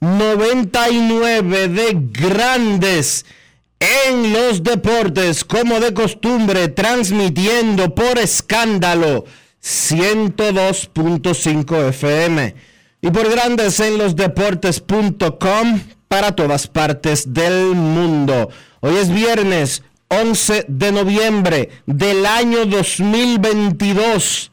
2899 de Grandes en los Deportes, como de costumbre, transmitiendo por escándalo 102.5 FM y por Grandes en los Deportes.com para todas partes del mundo. Hoy es viernes 11 de noviembre del año 2022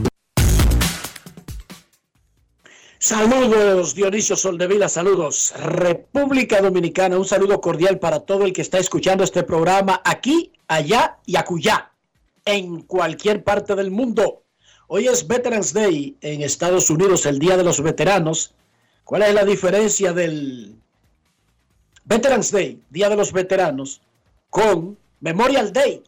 Saludos Dionisio Soldevila, saludos República Dominicana, un saludo cordial para todo el que está escuchando este programa aquí, allá y acullá, en cualquier parte del mundo. Hoy es Veterans Day en Estados Unidos, el Día de los Veteranos. ¿Cuál es la diferencia del Veterans Day, Día de los Veteranos, con Memorial Day?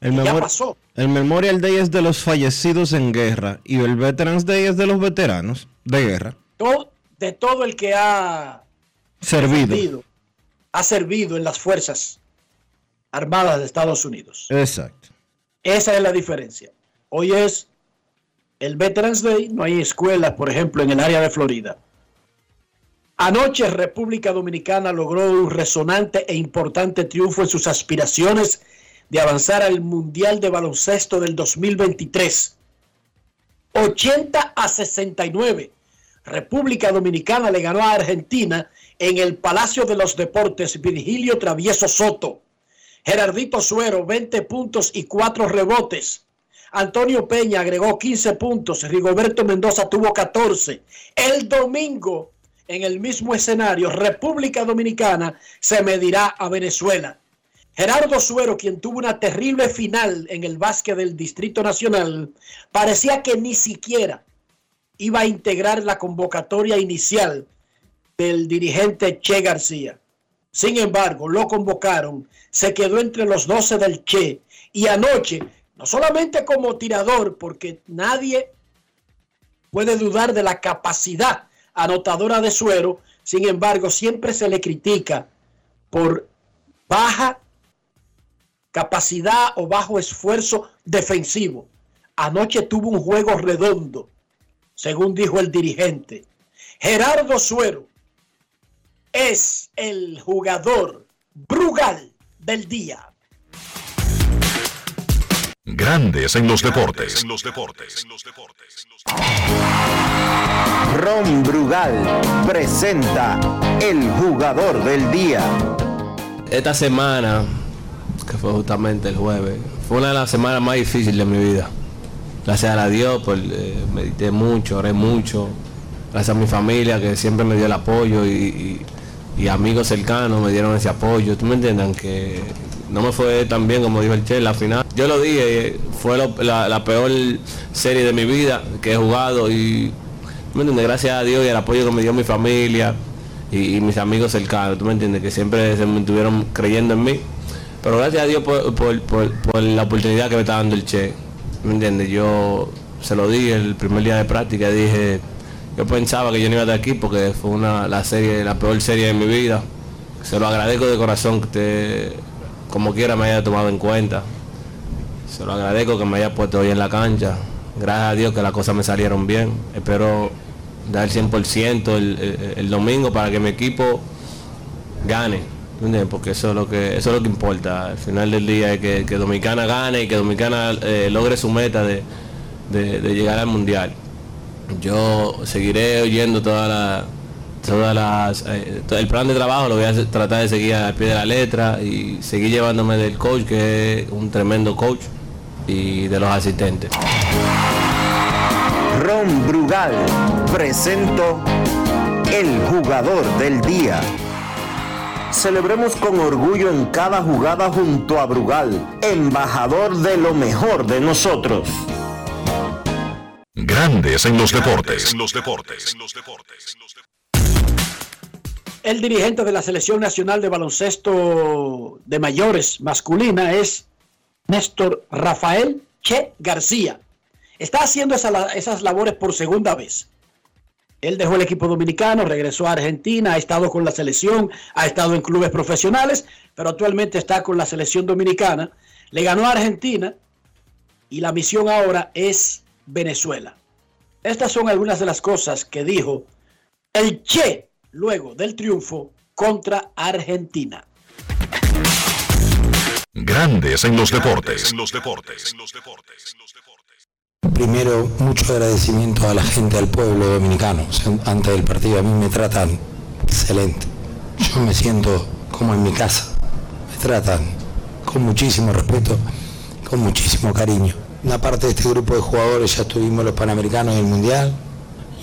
El, que ya pasó. el Memorial Day es de los fallecidos en guerra y el Veterans Day es de los veteranos de guerra. Todo- de todo el que ha Servido. servido, ha servido en las Fuerzas Armadas de Estados Unidos. Exacto. Esa es la diferencia. Hoy es el Veterans Day, no hay escuelas, por ejemplo, en el área de Florida. Anoche República Dominicana logró un resonante e importante triunfo en sus aspiraciones de avanzar al Mundial de Baloncesto del 2023. 80 a 69. República Dominicana le ganó a Argentina en el Palacio de los Deportes Virgilio Travieso Soto. Gerardito Suero, 20 puntos y 4 rebotes. Antonio Peña agregó 15 puntos. Rigoberto Mendoza tuvo 14. El domingo, en el mismo escenario, República Dominicana se medirá a Venezuela. Gerardo Suero, quien tuvo una terrible final en el básquet del Distrito Nacional, parecía que ni siquiera iba a integrar la convocatoria inicial del dirigente Che García. Sin embargo, lo convocaron, se quedó entre los 12 del Che y anoche, no solamente como tirador, porque nadie puede dudar de la capacidad anotadora de Suero, sin embargo, siempre se le critica por baja capacidad o bajo esfuerzo defensivo. Anoche tuvo un juego redondo, según dijo el dirigente. Gerardo Suero es el jugador Brugal del día. Grandes en los deportes. En los deportes. Ron Brugal presenta el jugador del día. Esta semana, que fue justamente el jueves, fue una de las semanas más difíciles de mi vida. Gracias a Dios, pues medité mucho, oré mucho. Gracias a mi familia que siempre me dio el apoyo y, amigos cercanos me dieron ese apoyo. ¿Tú me entiendes? Que no me fue tan bien como dijo el Che, la final. Yo lo dije, fue la, peor serie de mi vida que he jugado y ¿me entiendes? gracias a Dios y al apoyo que me dio mi familia y, mis amigos cercanos, ¿tú me entiendes? Que siempre se estuvieron creyendo en mí. Pero gracias a Dios por, la oportunidad que me está dando el Che. ¿Me entiendes? Yo se lo dije el primer día de práctica, dije, yo pensaba que yo no iba de aquí porque fue una la serie, la peor serie de mi vida. Se lo agradezco de corazón que usted como quiera me haya tomado en cuenta. Se lo agradezco que me haya puesto hoy en la cancha. Gracias a Dios que las cosas me salieron bien. Espero dar el 100% el domingo para que mi equipo gane porque eso es lo que eso es lo que importa. Al final del día es que, Dominicana gane y que Dominicana eh, logre su meta de, llegar al mundial. Yo seguiré oyendo todas las todas las eh, el plan de trabajo lo voy a tratar de seguir al pie de la letra y seguir llevándome del coach que es un tremendo coach y de los asistentes. Ron Brugal presento el jugador del día Celebremos con orgullo en cada jugada junto a Brugal, embajador de lo mejor de nosotros. Grandes en los deportes. En los deportes. El dirigente de la Selección Nacional de Baloncesto de Mayores masculina es Néstor Rafael Che García. Está haciendo esas labores por segunda vez. Él dejó el equipo dominicano, regresó a Argentina, ha estado con la selección, ha estado en clubes profesionales, pero actualmente está con la selección dominicana. Le ganó a Argentina y la misión ahora es Venezuela. Estas son algunas de las cosas que dijo el Che luego del triunfo contra Argentina. Grandes en los deportes. En los deportes. Primero, mucho agradecimiento a la gente, al pueblo dominicano. Antes del partido a mí me tratan excelente. Yo me siento como en mi casa. Me tratan con muchísimo respeto, con muchísimo cariño. Una parte de este grupo de jugadores ya tuvimos los Panamericanos y el Mundial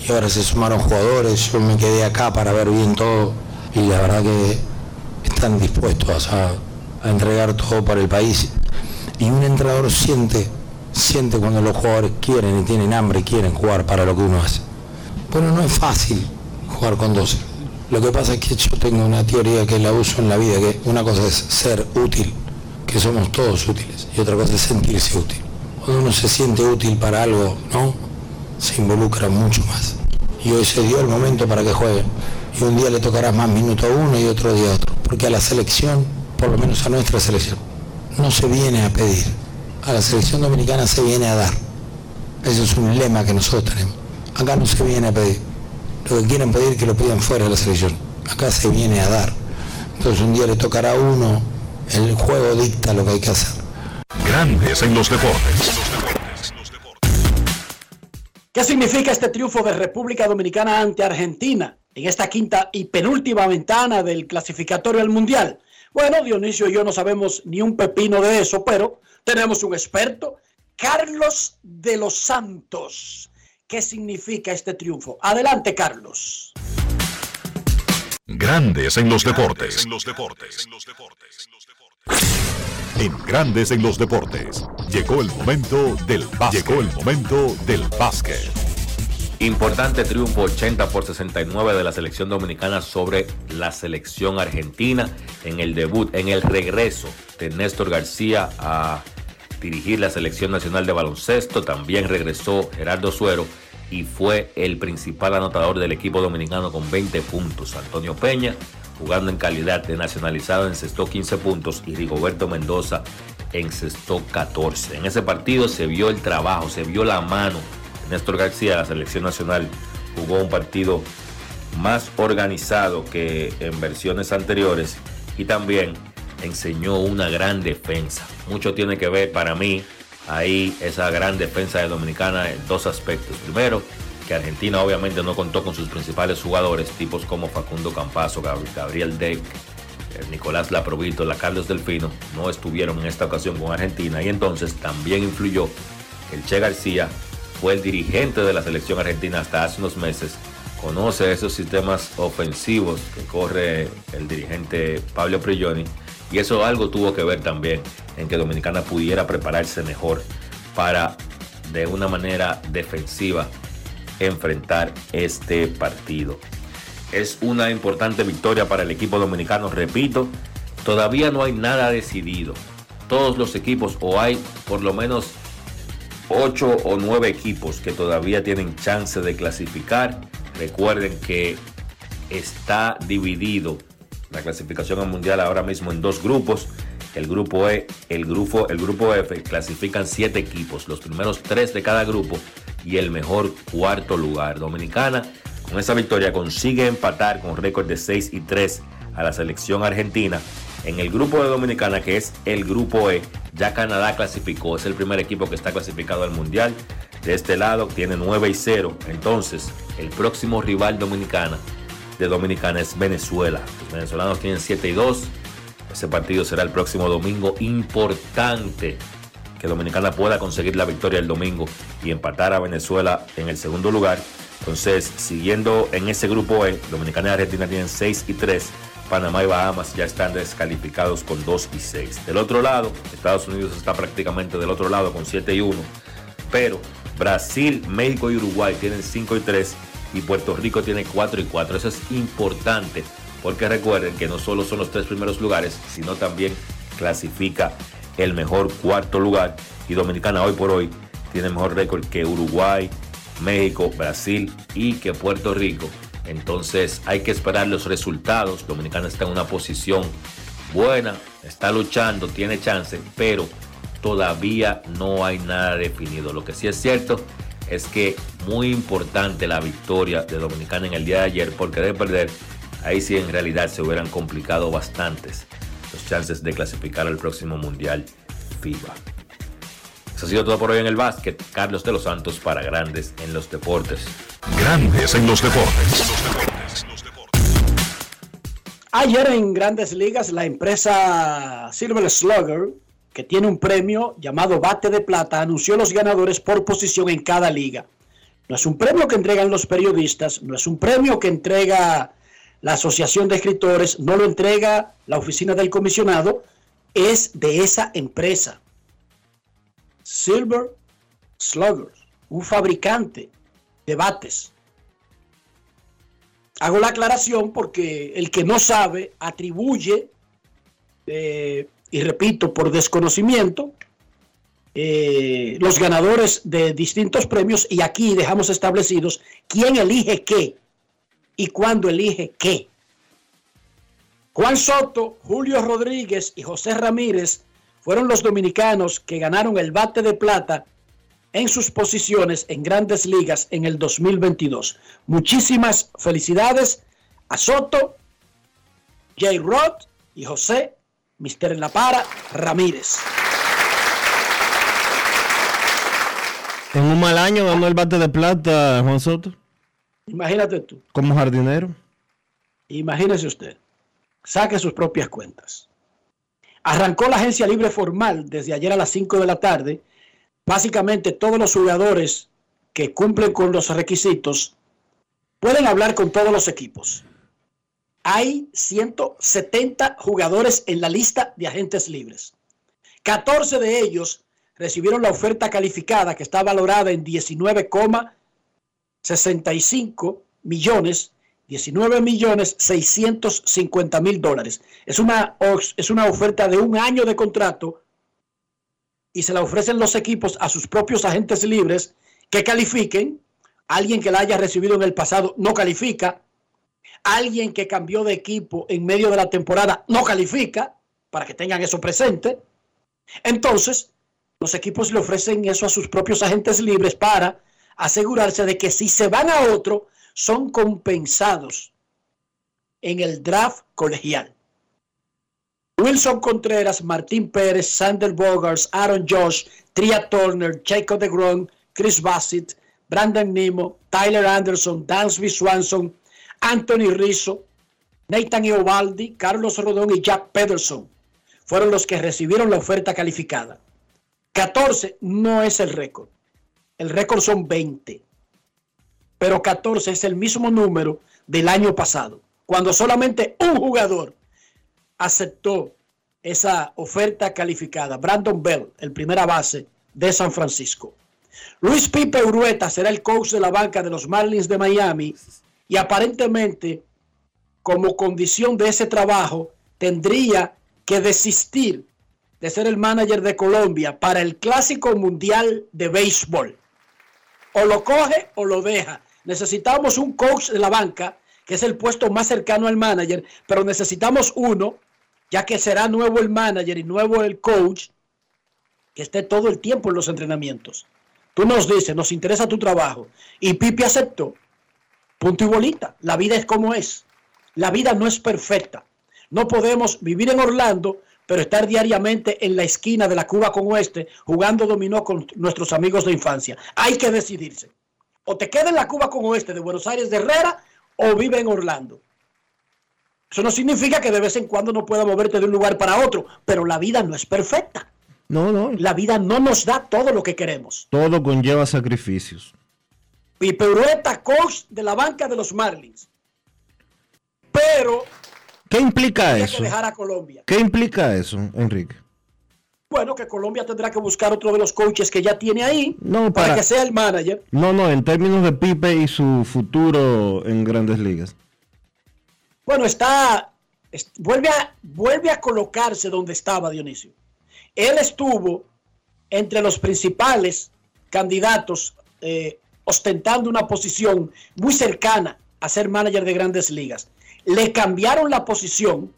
y ahora se sumaron jugadores. Yo me quedé acá para ver bien todo y la verdad que están dispuestos a, a entregar todo para el país. Y un entrenador siente siente cuando los jugadores quieren y tienen hambre y quieren jugar para lo que uno hace. Bueno, no es fácil jugar con 12. Lo que pasa es que yo tengo una teoría que la uso en la vida, que una cosa es ser útil, que somos todos útiles, y otra cosa es sentirse útil. Cuando uno se siente útil para algo, ¿no? Se involucra mucho más. Y hoy se dio el momento para que juegue. Y un día le tocará más minuto a uno y otro día a otro. Porque a la selección, por lo menos a nuestra selección, no se viene a pedir, a la selección dominicana se viene a dar. Ese es un lema que nosotros tenemos. Acá no se viene a pedir. Lo que quieren pedir que lo pidan fuera de la selección. Acá se viene a dar. Entonces un día le tocará a uno, el juego dicta lo que hay que hacer. Grandes en los deportes. ¿Qué significa este triunfo de República Dominicana ante Argentina en esta quinta y penúltima ventana del clasificatorio al Mundial? Bueno, Dionisio y yo no sabemos ni un pepino de eso, pero tenemos un experto, Carlos de los Santos. ¿Qué significa este triunfo? Adelante, Carlos. Grandes en los deportes. En Grandes en los deportes. Llegó el momento del básquet. Llegó el momento del básquet. Importante triunfo 80 por 69 de la selección dominicana sobre la selección argentina en el debut, en el regreso de Néstor García a dirigir la selección nacional de baloncesto. También regresó Gerardo Suero y fue el principal anotador del equipo dominicano con 20 puntos. Antonio Peña, jugando en calidad de nacionalizado, encestó 15 puntos y Rigoberto Mendoza encestó 14. En ese partido se vio el trabajo, se vio la mano Néstor García. La selección nacional jugó un partido más organizado que en versiones anteriores y también enseñó una gran defensa. Mucho tiene que ver para mí ahí esa gran defensa de Dominicana en dos aspectos. Primero, que Argentina obviamente no contó con sus principales jugadores, tipos como Facundo Campazo, Gabriel Deck, el Nicolás Laprovito, la Carlos Delfino, no estuvieron en esta ocasión con Argentina y entonces también influyó el Che García fue el dirigente de la selección argentina hasta hace unos meses, conoce esos sistemas ofensivos que corre el dirigente Pablo Prigioni y eso algo tuvo que ver también en que Dominicana pudiera prepararse mejor para de una manera defensiva enfrentar este partido. Es una importante victoria para el equipo dominicano, repito, todavía no hay nada decidido. Todos los equipos o hay por lo menos 8 o 9 equipos que todavía tienen chance de clasificar. Recuerden que está dividido la clasificación al mundial ahora mismo en dos grupos. El grupo E, el grupo, el grupo F clasifican siete equipos, los primeros tres de cada grupo y el mejor cuarto lugar. Dominicana con esa victoria consigue empatar con récord de 6 y 3 a la selección argentina. En el grupo de Dominicana, que es el grupo E, ya Canadá clasificó, es el primer equipo que está clasificado al Mundial. De este lado tiene 9 y 0. Entonces, el próximo rival dominicana de Dominicana es Venezuela. Los venezolanos tienen 7 y 2. Ese partido será el próximo domingo. Importante que Dominicana pueda conseguir la victoria el domingo y empatar a Venezuela en el segundo lugar. Entonces, siguiendo en ese grupo E, Dominicana y Argentina tienen 6 y 3. Panamá y Bahamas ya están descalificados con 2 y 6. Del otro lado, Estados Unidos está prácticamente del otro lado con 7 y 1. Pero Brasil, México y Uruguay tienen 5 y 3 y Puerto Rico tiene 4 y 4. Eso es importante porque recuerden que no solo son los tres primeros lugares, sino también clasifica el mejor cuarto lugar. Y Dominicana hoy por hoy tiene mejor récord que Uruguay, México, Brasil y que Puerto Rico. Entonces hay que esperar los resultados. Dominicana está en una posición buena, está luchando, tiene chance, pero todavía no hay nada definido. Lo que sí es cierto es que muy importante la victoria de Dominicana en el día de ayer, porque de perder, ahí sí en realidad se hubieran complicado bastantes los chances de clasificar al próximo Mundial FIBA. Eso ha sido todo por hoy en el básquet. Carlos de los Santos para Grandes en los Deportes. Grandes en los Deportes. Ayer en Grandes Ligas, la empresa Silver Slugger, que tiene un premio llamado Bate de Plata, anunció los ganadores por posición en cada liga. No es un premio que entregan los periodistas, no es un premio que entrega la Asociación de Escritores, no lo entrega la oficina del comisionado, es de esa empresa. Silver Sluggers, un fabricante de bates. Hago la aclaración porque el que no sabe atribuye, eh, y repito, por desconocimiento, eh, los ganadores de distintos premios y aquí dejamos establecidos quién elige qué y cuándo elige qué. Juan Soto, Julio Rodríguez y José Ramírez fueron los dominicanos que ganaron el bate de plata en sus posiciones en grandes ligas en el 2022. Muchísimas felicidades a Soto, Jay Roth y José Mister La Para Ramírez. En un mal año ganó el bate de plata Juan Soto. Imagínate tú. Como jardinero. Imagínese usted. Saque sus propias cuentas. Arrancó la agencia libre formal desde ayer a las 5 de la tarde. Básicamente todos los jugadores que cumplen con los requisitos pueden hablar con todos los equipos. Hay 170 jugadores en la lista de agentes libres. 14 de ellos recibieron la oferta calificada que está valorada en 19,65 millones 19 millones 650 mil dólares. Es una, es una oferta de un año de contrato y se la ofrecen los equipos a sus propios agentes libres que califiquen. Alguien que la haya recibido en el pasado no califica. Alguien que cambió de equipo en medio de la temporada no califica, para que tengan eso presente. Entonces, los equipos le ofrecen eso a sus propios agentes libres para asegurarse de que si se van a otro, son compensados en el draft colegial. Wilson Contreras, Martín Pérez, Sander Bogars, Aaron Josh, Tria Turner, Jacob DeGrom, Chris Bassett, Brandon Nemo, Tyler Anderson, Dansby Swanson, Anthony Rizzo, Nathan Eovaldi, Carlos Rodón y Jack Pederson fueron los que recibieron la oferta calificada. 14 no es el récord. El récord son 20. Pero 14 es el mismo número del año pasado, cuando solamente un jugador aceptó esa oferta calificada. Brandon Bell, el primera base de San Francisco. Luis Pipe Urueta será el coach de la banca de los Marlins de Miami y aparentemente como condición de ese trabajo tendría que desistir de ser el manager de Colombia para el Clásico Mundial de Béisbol. O lo coge o lo deja. Necesitamos un coach de la banca, que es el puesto más cercano al manager, pero necesitamos uno, ya que será nuevo el manager y nuevo el coach, que esté todo el tiempo en los entrenamientos. Tú nos dices, nos interesa tu trabajo. Y Pipi aceptó. Punto y bolita. La vida es como es. La vida no es perfecta. No podemos vivir en Orlando, pero estar diariamente en la esquina de la Cuba con Oeste jugando dominó con nuestros amigos de infancia. Hay que decidirse. O te queda en la Cuba con Oeste de Buenos Aires de Herrera o vive en Orlando. Eso no significa que de vez en cuando no pueda moverte de un lugar para otro, pero la vida no es perfecta. No, no. La vida no nos da todo lo que queremos. Todo conlleva sacrificios. Pipe Urueta, coach de la banca de los Marlins. Pero. ¿Qué implica eso? Que dejar a Colombia. ¿Qué implica eso, Enrique? Bueno, que Colombia tendrá que buscar otro de los coaches que ya tiene ahí no, para, que sea el manager. No, no, en términos de Pipe y su futuro en grandes ligas. Bueno, está. vuelve, a, vuelve a colocarse donde estaba Dionisio. Él estuvo entre los principales candidatos eh, ostentando una posición muy cercana a ser manager de grandes ligas. Le cambiaron la posición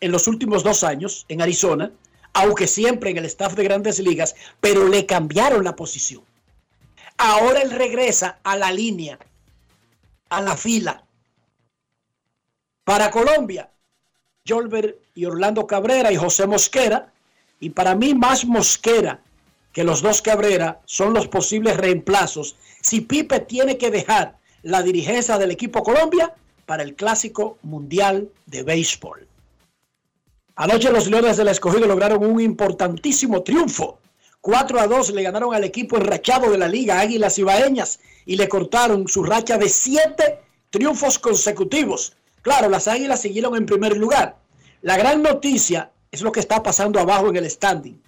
en los últimos dos años en Arizona, aunque siempre en el staff de grandes ligas, pero le cambiaron la posición. Ahora él regresa a la línea, a la fila. Para Colombia, Jolbert y Orlando Cabrera y José Mosquera y para mí más Mosquera que los dos Cabrera son los posibles reemplazos si Pipe tiene que dejar la dirigencia del equipo Colombia para el clásico mundial de béisbol. Anoche los Leones del Escogido lograron un importantísimo triunfo. 4 a 2 le ganaron al equipo enrachado de la liga Águilas Ibaeñas y le cortaron su racha de 7 triunfos consecutivos. Claro, las Águilas siguieron en primer lugar. La gran noticia es lo que está pasando abajo en el standing.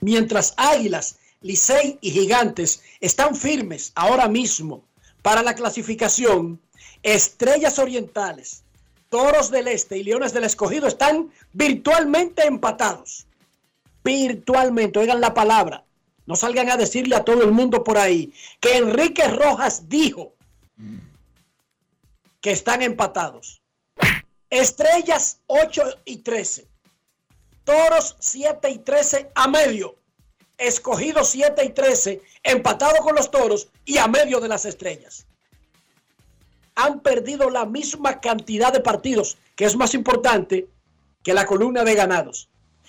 Mientras Águilas, Licey y Gigantes están firmes ahora mismo para la clasificación, Estrellas Orientales, Toros del Este y Leones del Escogido están virtualmente empatados. Virtualmente, oigan la palabra. No salgan a decirle a todo el mundo por ahí que Enrique Rojas dijo que están empatados. Estrellas 8 y 13. Toros 7 y 13 a medio. Escogido 7 y 13, empatado con los toros y a medio de las estrellas. Han perdido la misma cantidad de partidos, que es más importante que la columna de ganados.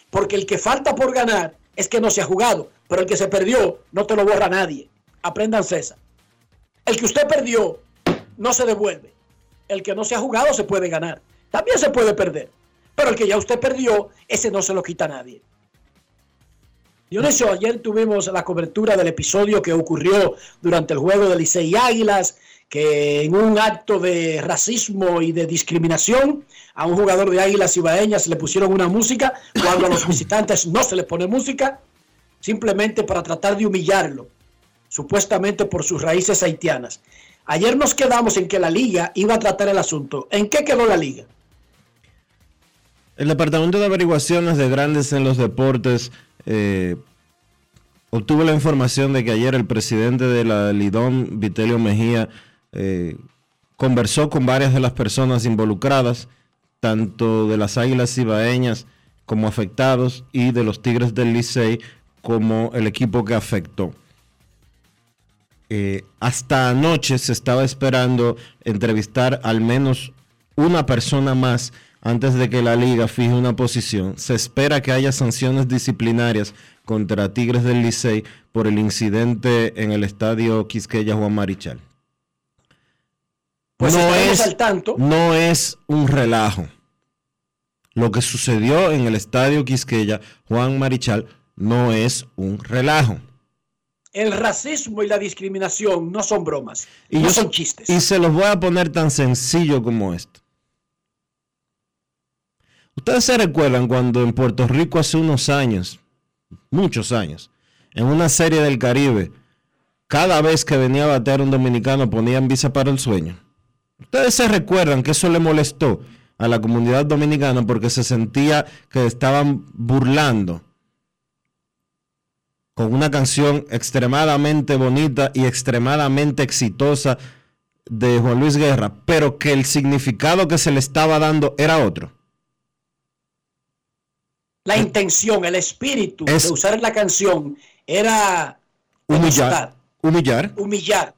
Porque el que falta por ganar es que no se ha jugado, pero el que se perdió no te lo borra nadie. Aprendan César. El que usted perdió no se devuelve. El que no se ha jugado se puede ganar. También se puede perder. Pero el que ya usted perdió, ese no se lo quita a nadie. Dionisio, ayer tuvimos la cobertura del episodio que ocurrió durante el juego de Licey Águilas, que en un acto de racismo y de discriminación a un jugador de Águilas Ibaeñas le pusieron una música cuando a los visitantes no se les pone música, simplemente para tratar de humillarlo, supuestamente por sus raíces haitianas. Ayer nos quedamos en que la liga iba a tratar el asunto. ¿En qué quedó la liga? El Departamento de Averiguaciones de Grandes en los Deportes eh, obtuvo la información de que ayer el presidente de la Lidón, Vitelio Mejía, eh, conversó con varias de las personas involucradas, tanto de las Águilas Ibaeñas como afectados y de los Tigres del Licey como el equipo que afectó. Eh, hasta anoche se estaba esperando entrevistar al menos una persona más antes de que la liga fije una posición. Se espera que haya sanciones disciplinarias contra Tigres del Licey por el incidente en el estadio Quisqueya Juan Marichal. Pues no estaremos es, al tanto. no es un relajo. Lo que sucedió en el estadio Quisqueya, Juan Marichal, no es un relajo. El racismo y la discriminación no son bromas, Y, no yo- son chistes. y se los voy a poner tan sencillo como esto. Ustedes se recuerdan cuando en Puerto Rico hace unos años, muchos años, en una serie del Caribe, cada vez que venía a batear un dominicano ponían visa para el sueño. Ustedes se recuerdan que eso le molestó a la comunidad dominicana porque se sentía que estaban burlando con una canción extremadamente bonita y extremadamente exitosa de Juan Luis Guerra, pero que el significado que se le estaba dando era otro. La intención, el espíritu Es- de usar la canción era Humillar. Humillar. humillar.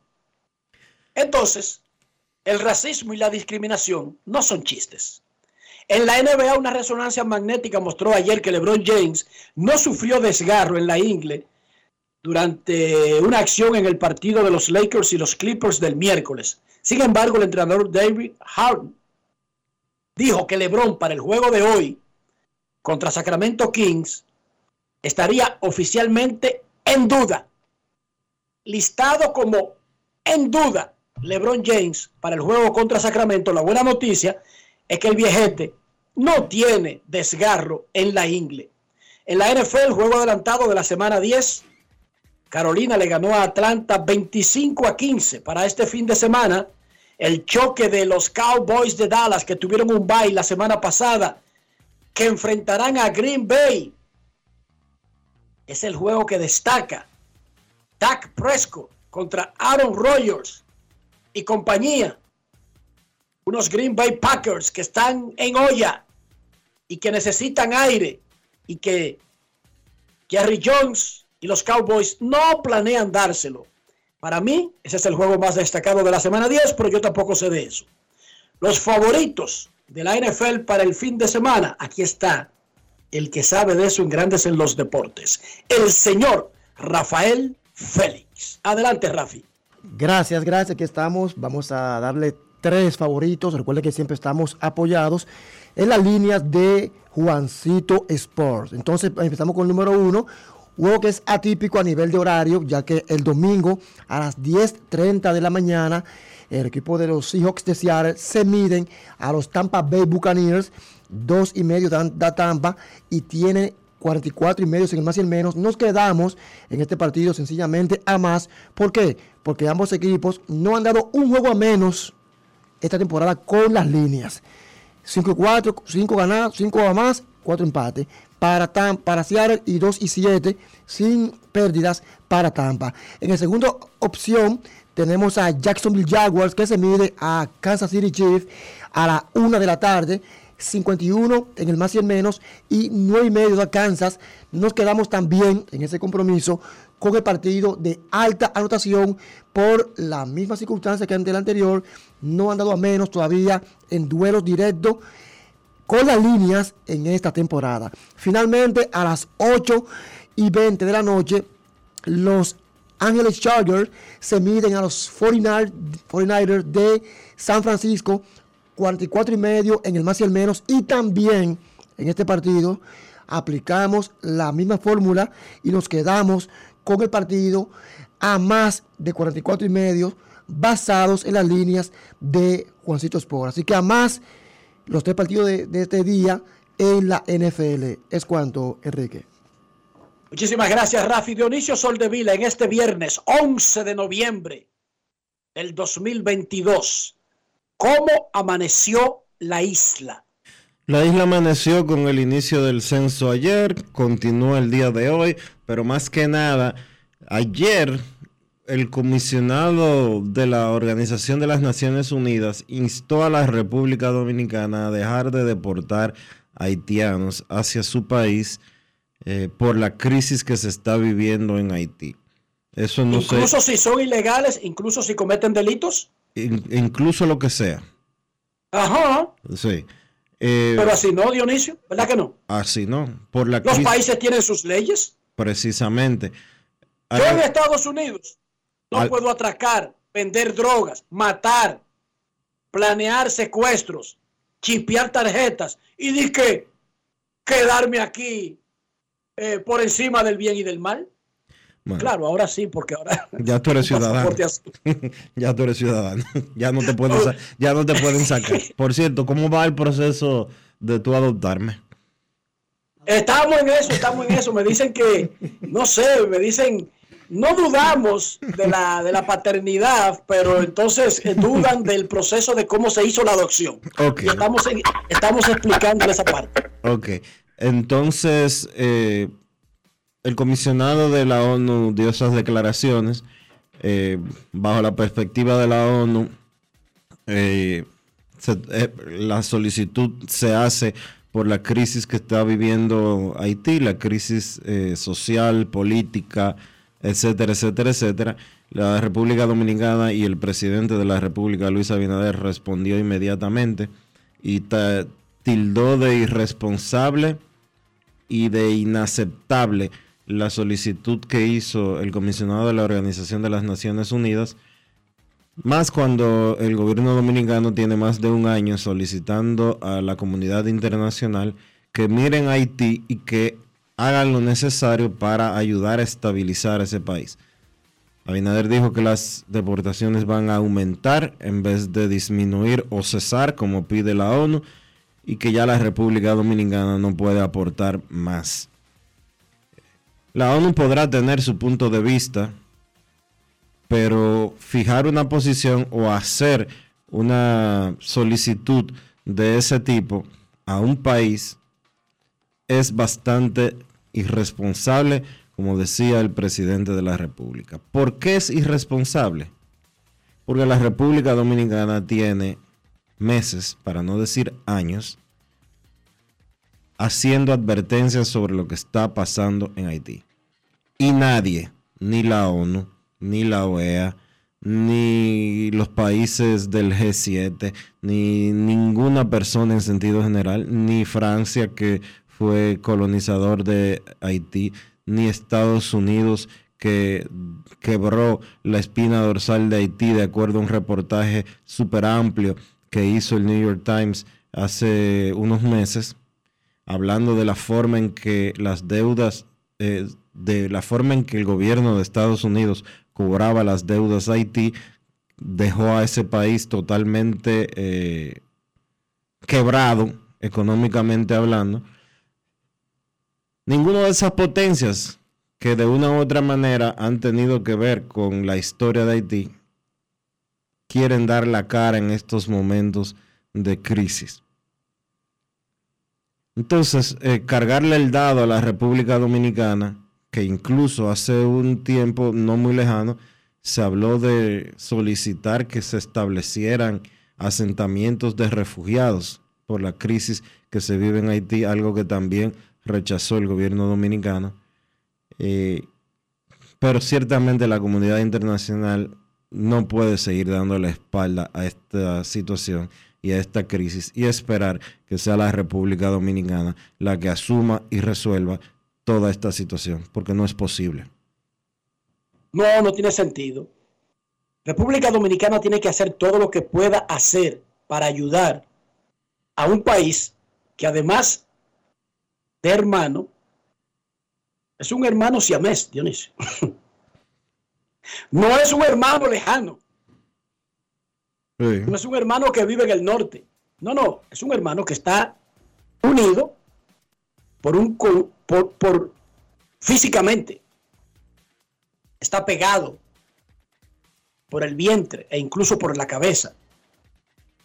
Entonces, el racismo y la discriminación no son chistes. En la NBA una resonancia magnética mostró ayer que LeBron James no sufrió desgarro en la ingle durante una acción en el partido de los Lakers y los Clippers del miércoles. Sin embargo, el entrenador David Harden dijo que LeBron para el juego de hoy contra Sacramento Kings estaría oficialmente en duda, listado como en duda LeBron James para el juego contra Sacramento. La buena noticia es que el viejete no tiene desgarro en la ingle. En la NFL, juego adelantado de la semana 10, Carolina le ganó a Atlanta 25 a 15 para este fin de semana. El choque de los Cowboys de Dallas que tuvieron un bye la semana pasada que enfrentarán a Green Bay. Es el juego que destaca. Dak Prescott contra Aaron Rodgers y compañía. Unos Green Bay Packers que están en olla y que necesitan aire y que Jerry Jones y los Cowboys no planean dárselo. Para mí, ese es el juego más destacado de la semana 10, pero yo tampoco sé de eso. Los favoritos de la NFL para el fin de semana, aquí está el que sabe de eso en Grandes en los Deportes, el señor Rafael Félix. Adelante, Rafi. Gracias, gracias. Aquí estamos. Vamos a darle tres favoritos. Recuerden que siempre estamos apoyados en las líneas de Juancito Sports. Entonces empezamos con el número uno. Juego que es atípico a nivel de horario, ya que el domingo a las 10.30 de la mañana el equipo de los Seahawks de Seattle se miden a los Tampa Bay Buccaneers, dos y medio dan- da Tampa y tiene 44 y medio sin el más y el menos. Nos quedamos en este partido sencillamente a más. ¿Por qué? Porque ambos equipos no han dado un juego a menos esta temporada con las líneas. 5 y 4, 5 ganados, 5 a más, 4 empates. Para, Tam- para Seattle y 2 y 7 sin pérdidas para Tampa. En la segunda opción tenemos a Jacksonville Jaguars que se mide a Kansas City Chiefs a la 1 de la tarde. 51 en el más y el menos y 9 y medio de Kansas. Nos quedamos también en ese compromiso con el partido de alta anotación por la misma circunstancia que ante el anterior. No han dado a menos todavía en duelos directos con las líneas en esta temporada. Finalmente, a las 8 y 20 de la noche, los Ángeles Chargers se miden a los 49 49ers de San Francisco, 44 y medio en el más y el menos. Y también en este partido aplicamos la misma fórmula y nos quedamos con el partido a más de 44 y medio basados en las líneas de Juancito Sport. Así que a más los tres partidos de, de este día en la NFL. Es cuanto, Enrique. Muchísimas gracias, Rafi Dionisio Soldevila, en este viernes 11 de noviembre del 2022. ¿Cómo amaneció la isla? La isla amaneció con el inicio del censo ayer, continúa el día de hoy, pero más que nada, ayer el comisionado de la Organización de las Naciones Unidas instó a la República Dominicana a dejar de deportar haitianos hacia su país eh, por la crisis que se está viviendo en Haití. Eso no sé, incluso si son ilegales, incluso si cometen delitos. In- incluso lo que sea. Ajá. Sí. Eh, Pero así no, Dionisio, ¿verdad que no? así no, por la Los países tienen sus leyes. precisamente. Yo en Estados Unidos no Al- puedo atracar, vender drogas, matar planear secuestros, chipear tarjetas y di que quedarme aquí eh, por encima del bien y del mal. Claro, ahora sí, porque ahora Ya tú eres ciudadano. ya tú eres ciudadano. ya no te pueden ya no te pueden sacar. Por cierto, ¿cómo va el proceso de tú adoptarme? Estamos en eso, estamos en eso. Me dicen que, no sé, me dicen, no dudamos de la, de la paternidad, pero entonces eh, dudan del proceso de cómo se hizo la adopción. Ok. Y estamos, en- estamos explicando esa parte. Ok. Entonces, eh, el comisionado de la ONU dio esas declaraciones eh, bajo la perspectiva de la ONU. eh, eh, la solicitud se hace por la crisis que está viviendo Haití, la crisis social, política, etcétera, etcétera, etcétera. La República Dominicana y el presidente de la República, Luis Abinader, respondió inmediatamente y tildó de irresponsable y de inaceptable la solicitud que hizo el comisionado de la Organización de las Naciones Unidas, más cuando el gobierno dominicano tiene más de un año solicitando a la comunidad internacional que miren Haití y que hagan lo necesario para ayudar a estabilizar ese país. Abinader dijo que las deportaciones van a aumentar en vez de disminuir o cesar como pide la ONU y que ya la República Dominicana no puede aportar más. La ONU podrá tener su punto de vista, pero fijar una posición o hacer una solicitud de ese tipo a un país es bastante irresponsable, como decía el presidente de la República. ¿Por qué es irresponsable? Porque la República Dominicana tiene meses, para no decir años, haciendo advertencias sobre lo que está pasando en Haití. Y nadie, ni la ONU, ni la OEA, ni los países del G7, ni ninguna persona en sentido general, ni Francia que fue colonizador de Haití, ni Estados Unidos que quebró la espina dorsal de Haití de acuerdo a un reportaje súper amplio que hizo el New York Times hace unos meses, hablando de la forma en que las deudas, eh, de la forma en que el gobierno de Estados Unidos cobraba las deudas a Haití, dejó a ese país totalmente eh, quebrado, económicamente hablando. Ninguna de esas potencias que de una u otra manera han tenido que ver con la historia de Haití quieren dar la cara en estos momentos de crisis. Entonces, eh, cargarle el dado a la República Dominicana, que incluso hace un tiempo no muy lejano, se habló de solicitar que se establecieran asentamientos de refugiados por la crisis que se vive en Haití, algo que también rechazó el gobierno dominicano. Eh, pero ciertamente la comunidad internacional no puede seguir dando la espalda a esta situación y a esta crisis y esperar que sea la República Dominicana la que asuma y resuelva toda esta situación, porque no es posible. No, no tiene sentido. República Dominicana tiene que hacer todo lo que pueda hacer para ayudar a un país que además de hermano, es un hermano siamés, Dionisio. No es un hermano lejano. No es un hermano que vive en el norte. No, no, es un hermano que está unido por un por, por físicamente. Está pegado por el vientre e incluso por la cabeza.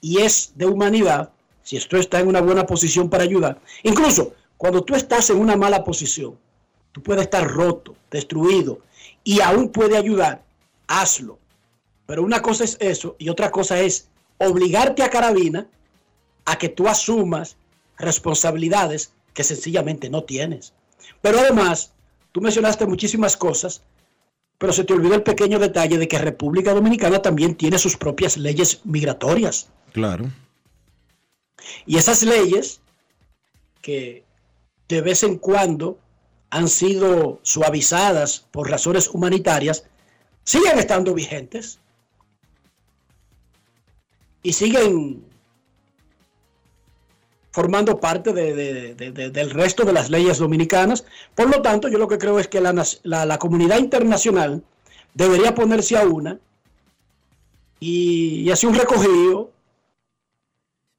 Y es de humanidad, si esto está en una buena posición para ayudar. Incluso cuando tú estás en una mala posición, tú puedes estar roto, destruido y aún puede ayudar, hazlo. Pero una cosa es eso y otra cosa es obligarte a carabina a que tú asumas responsabilidades que sencillamente no tienes. Pero además, tú mencionaste muchísimas cosas, pero se te olvidó el pequeño detalle de que República Dominicana también tiene sus propias leyes migratorias. Claro. Y esas leyes que de vez en cuando han sido suavizadas por razones humanitarias, siguen estando vigentes. y siguen formando parte de- de- de- de- del resto de las leyes dominicanas. Por lo tanto, yo lo que creo es que la, la- la comunidad internacional debería ponerse a una y, y hacer un recogido.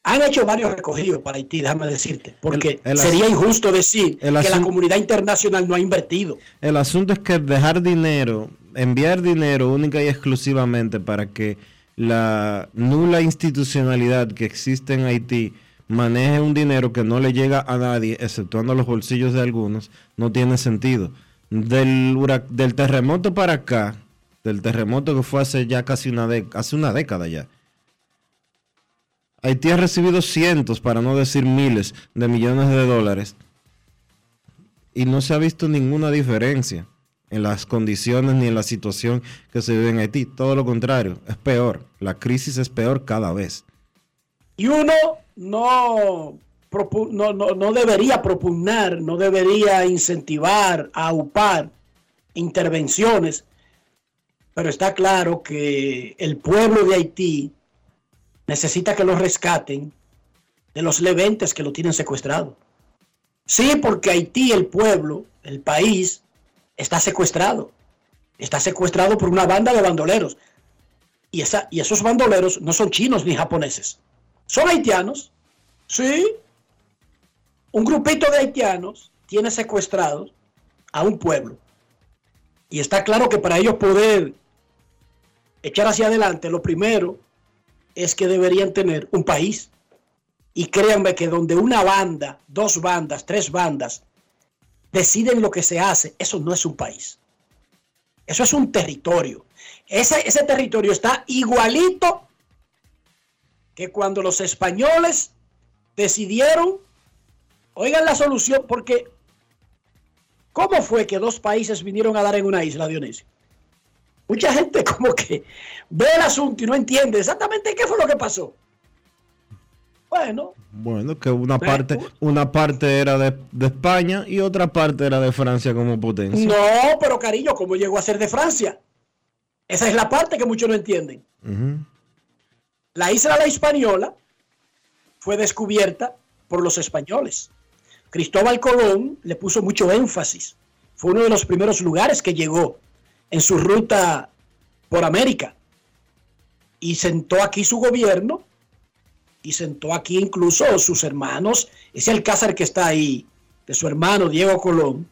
Han hecho varios recogidos para Haití, déjame decirte, porque El- el sería injusto decir que la comunidad internacional no ha invertido. El asunto es que dejar dinero, enviar dinero única y exclusivamente para que la nula institucionalidad que existe en Haití maneje un dinero que no le llega a nadie, exceptuando los bolsillos de algunos, no tiene sentido. Del, terremoto para acá, del terremoto que fue hace ya casi una, hace una década ya, Haití ha recibido cientos, para no decir miles, de millones de dólares y no se ha visto ninguna diferencia en las condiciones ni en la situación que se vive en Haití. Todo lo contrario, es peor. La crisis es peor cada vez. Y uno no, no, no, no debería propugnar, no debería incentivar, aupar intervenciones, pero está claro que el pueblo de Haití necesita que lo rescaten de los leventes que lo tienen secuestrado. Sí, porque Haití, el pueblo, el país, está secuestrado. Está secuestrado por una banda de bandoleros. Y, esa, y esos bandoleros no son chinos ni japoneses. Son haitianos. Sí. Un grupito de haitianos tiene secuestrados a un pueblo. Y está claro que para ellos poder echar hacia adelante, lo primero es que deberían tener un país. Y créanme que donde una banda, dos bandas, tres bandas deciden lo que se hace, eso no es un país. Eso es un territorio. Ese, ese territorio está igualito que cuando los españoles decidieron, oigan la solución, porque ¿cómo fue que dos países vinieron a dar en una isla, Dionisio? Mucha gente como que ve el asunto y no entiende exactamente qué fue lo que pasó. Bueno, Bueno, que una parte, una parte era de, de España y otra parte era de Francia como potencia. no, pero cariño, ¿cómo llegó a ser de Francia? Esa es la parte que muchos no entienden. Ujú. La isla La Hispaniola fue descubierta por los españoles. Cristóbal Colón le puso mucho énfasis. Fue uno de los primeros lugares que llegó en su ruta por América. Y sentó aquí su gobierno y sentó aquí incluso sus hermanos. Ese alcázar que está ahí, de su hermano Diego Colón,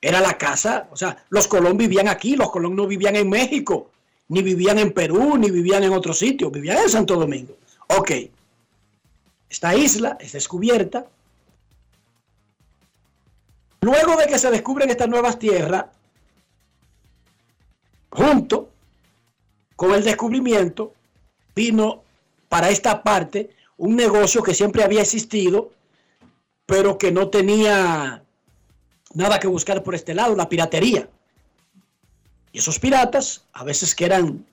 era la casa. O sea, los Colón vivían aquí, los Colón no vivían en México, ni vivían en Perú, ni vivían en otro sitio, vivían en Santo Domingo. Ok. Esta isla es descubierta. Luego de que se descubren estas nuevas tierras, junto con el descubrimiento, vino para esta parte un negocio que siempre había existido, pero que no tenía nada que buscar por este lado, la piratería. Y esos piratas, a veces que eran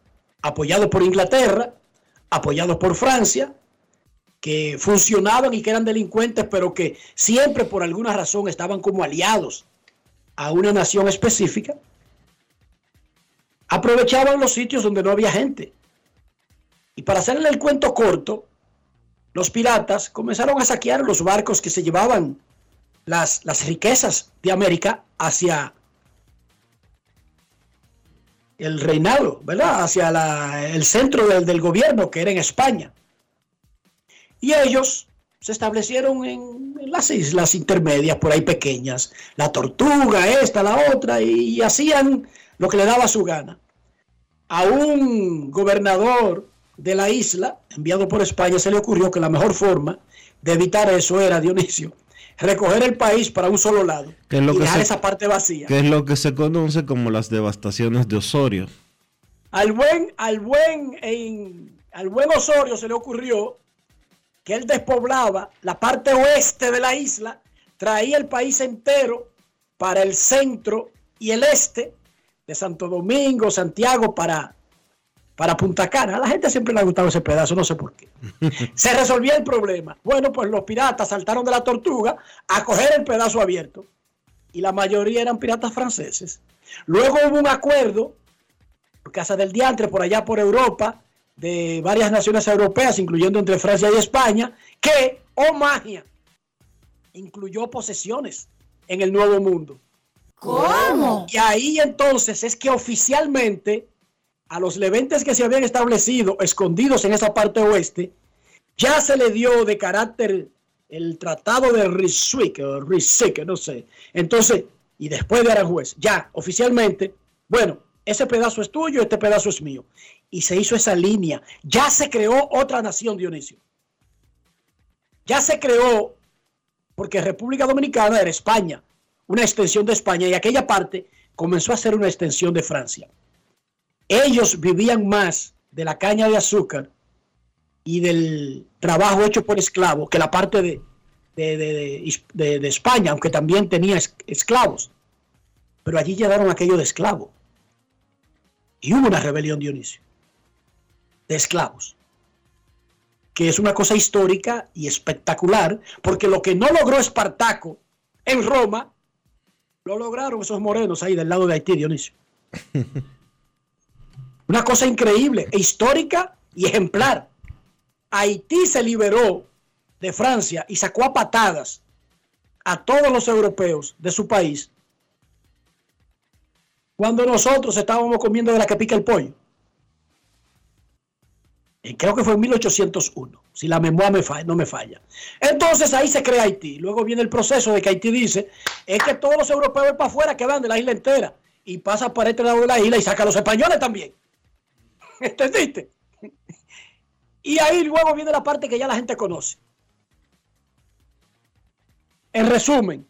apoyados por Inglaterra, apoyados por Francia, que funcionaban y que eran delincuentes, pero que siempre por alguna razón estaban como aliados a una nación específica, aprovechaban los sitios donde no había gente. Y para hacerle el cuento corto, los piratas comenzaron a saquear los barcos que se llevaban las, las riquezas de América hacia el reinado, ¿verdad? Hacia el centro del, del gobierno, que era en España. Y ellos se establecieron en, las islas intermedias, por ahí pequeñas, la tortuga, esta, la otra, y hacían lo que le daba su gana. A un gobernador de la isla, enviado por España, se le ocurrió que la mejor forma de evitar eso era, Dionisio, recoger el país para un solo lado Que es lo y que dejar se- esa parte vacía. Que es lo que se conoce como las devastaciones de Osorio. Al buen, al buen, en- al buen Osorio se le ocurrió que él despoblaba la parte oeste de la isla, traía el país entero para el centro y el este de Santo Domingo, Santiago, para, para Punta Cana. A la gente siempre le ha gustado ese pedazo, no sé por qué. Se resolvía el problema. Bueno, pues los piratas saltaron de la tortuga a coger el pedazo abierto. Y la mayoría eran piratas franceses. Luego hubo un acuerdo casa del diantre, por allá por Europa, de varias naciones europeas, incluyendo entre Francia y España, que, oh magia, incluyó posesiones en el Nuevo Mundo. ¿Cómo? Y ahí entonces es que oficialmente a los leventes que se habían establecido escondidos en esa parte oeste, ya se le dio de carácter el tratado de Ryswick, o Ryswick, no sé. Entonces, y después de Aranjuez, ya oficialmente, bueno, ese pedazo es tuyo, este pedazo es mío. Y se hizo esa línea. Ya se creó otra nación, Dionisio. Ya se creó, porque República Dominicana era España, una extensión de España, y aquella parte comenzó a ser una extensión de Francia. Ellos vivían más de la caña de azúcar y del trabajo hecho por esclavos que la parte de, de, de- de- España, aunque también tenía es- esclavos. Pero allí llegaron aquello de esclavo. Y hubo una rebelión, Dionisio, de esclavos, que es una cosa histórica y espectacular, porque lo que no logró Espartaco en Roma, lo lograron esos morenos ahí del lado de Haití, Dionisio. Una cosa increíble, e histórica y ejemplar. Haití se liberó de Francia y sacó a patadas a todos los europeos de su país cuando nosotros estábamos comiendo de la que pica el pollo. Y creo que fue en 1801, si la memoria me no me falla. Entonces ahí se crea Haití. Luego viene el proceso de que Haití dice, es que todos los europeos para afuera que van de la isla entera y pasa para este lado de la isla y saca a los españoles también. ¿Entendiste? Y ahí luego viene la parte que ya la gente conoce. En resumen,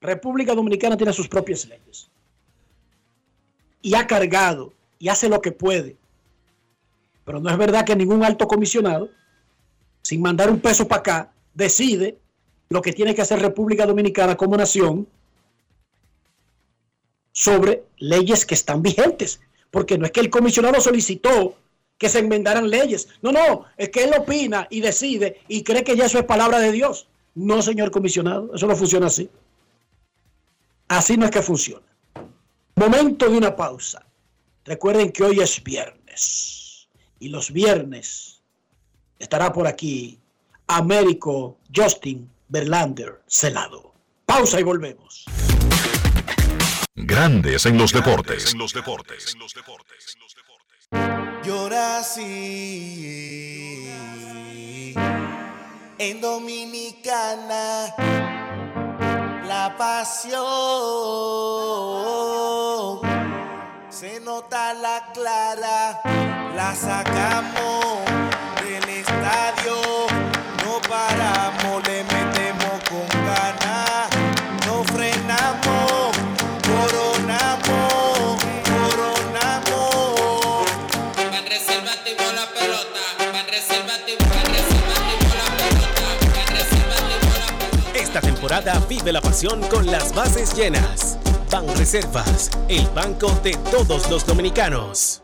República Dominicana tiene sus propias leyes. Y ha cargado y hace lo que puede. Pero no es verdad que ningún alto comisionado, sin mandar un peso para acá, decide lo que tiene que hacer República Dominicana como nación sobre leyes que están vigentes. Porque no es que el comisionado solicitó que se enmendaran leyes. No, no, es que él opina y decide y cree que ya eso es palabra de Dios. No, señor comisionado, eso no funciona así. Así no es que funciona. Momento de una pausa. Recuerden que hoy es viernes y los viernes estará por aquí Américo Justin Verlander Celado. Pausa y volvemos. Grandes en los deportes. En los deportes. Yo nací en Dominicana. La pasión se nota la clara. La sacamos temporada vive la pasión con las bases llenas. Ban Reservas, el banco de todos los dominicanos.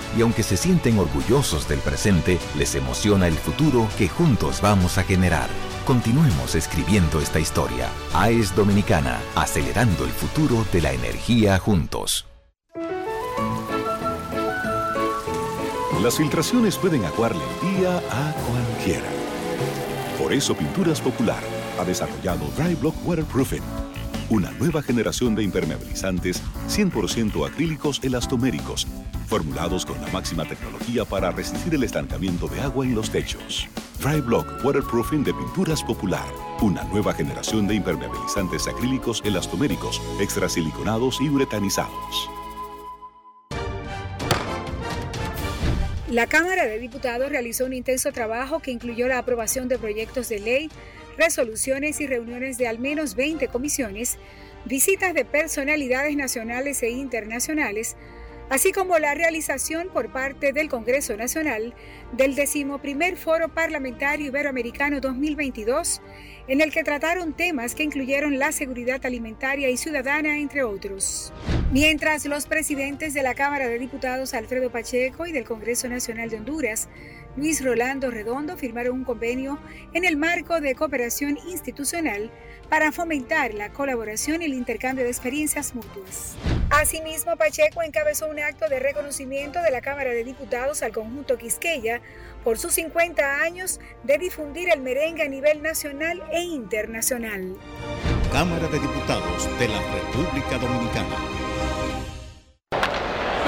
Y aunque se sienten orgullosos del presente, les emociona el futuro que juntos vamos a generar. Continuemos escribiendo esta historia. AES Dominicana, acelerando el futuro de la energía juntos. Las filtraciones pueden aguarle el día a cualquiera. Por eso Pinturas Popular ha desarrollado Dry Block Waterproofing, una nueva generación de impermeabilizantes 100% acrílicos elastoméricos, formulados con la máxima tecnología para resistir el estancamiento de agua en los techos. Dry Block Waterproofing de Pinturas Popular, una nueva generación de impermeabilizantes acrílicos elastoméricos, extrasiliconados y uretanizados. La Cámara de Diputados realizó un intenso trabajo que incluyó la aprobación de proyectos de ley, resoluciones y reuniones de al menos 20 comisiones, visitas de personalidades nacionales e internacionales, así como la realización por parte del Congreso Nacional del decimoprimer Foro Parlamentario Iberoamericano 2022, en el que trataron temas que incluyeron la seguridad alimentaria y ciudadana, entre otros. Mientras los presidentes de la Cámara de Diputados Alfredo Pacheco y del Congreso Nacional de Honduras, Luis Rolando Redondo, firmaron un convenio en el marco de cooperación institucional para fomentar la colaboración y el intercambio de experiencias mutuas. Asimismo, Pacheco encabezó un acto de reconocimiento de la Cámara de Diputados al conjunto Quisqueya por sus 50 años de difundir el merengue a nivel nacional e internacional. Cámara de Diputados de la República Dominicana.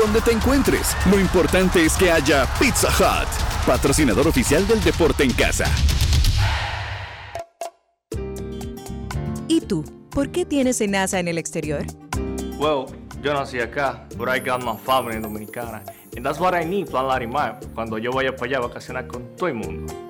Donde te encuentres, lo importante es que haya Pizza Hut, patrocinador oficial del deporte en casa. ¿Y tú? ¿Por qué tienes enaza en el exterior? Well, yo nací acá, but I got my family dominicana. And that's what I need, Plan Larimar, cuando yo vaya para allá a vacacionar con todo el mundo.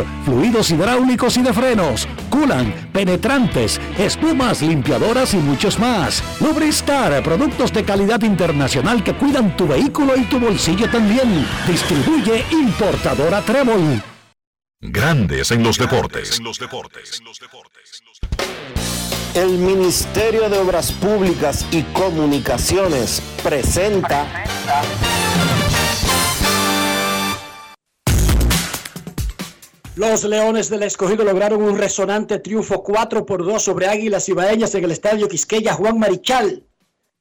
fluidos hidráulicos y de frenos, culan, penetrantes, espumas, limpiadoras y muchos más. Lubristar, productos de calidad internacional que cuidan tu vehículo y tu bolsillo también. Distribuye importadora Trébol. Grandes en los deportes. El Ministerio de Obras Públicas y Comunicaciones presenta. Los Leones del Escogido lograron un resonante triunfo 4 por 2 sobre Águilas Ibaeñas en el Estadio Quisqueya Juan Marichal.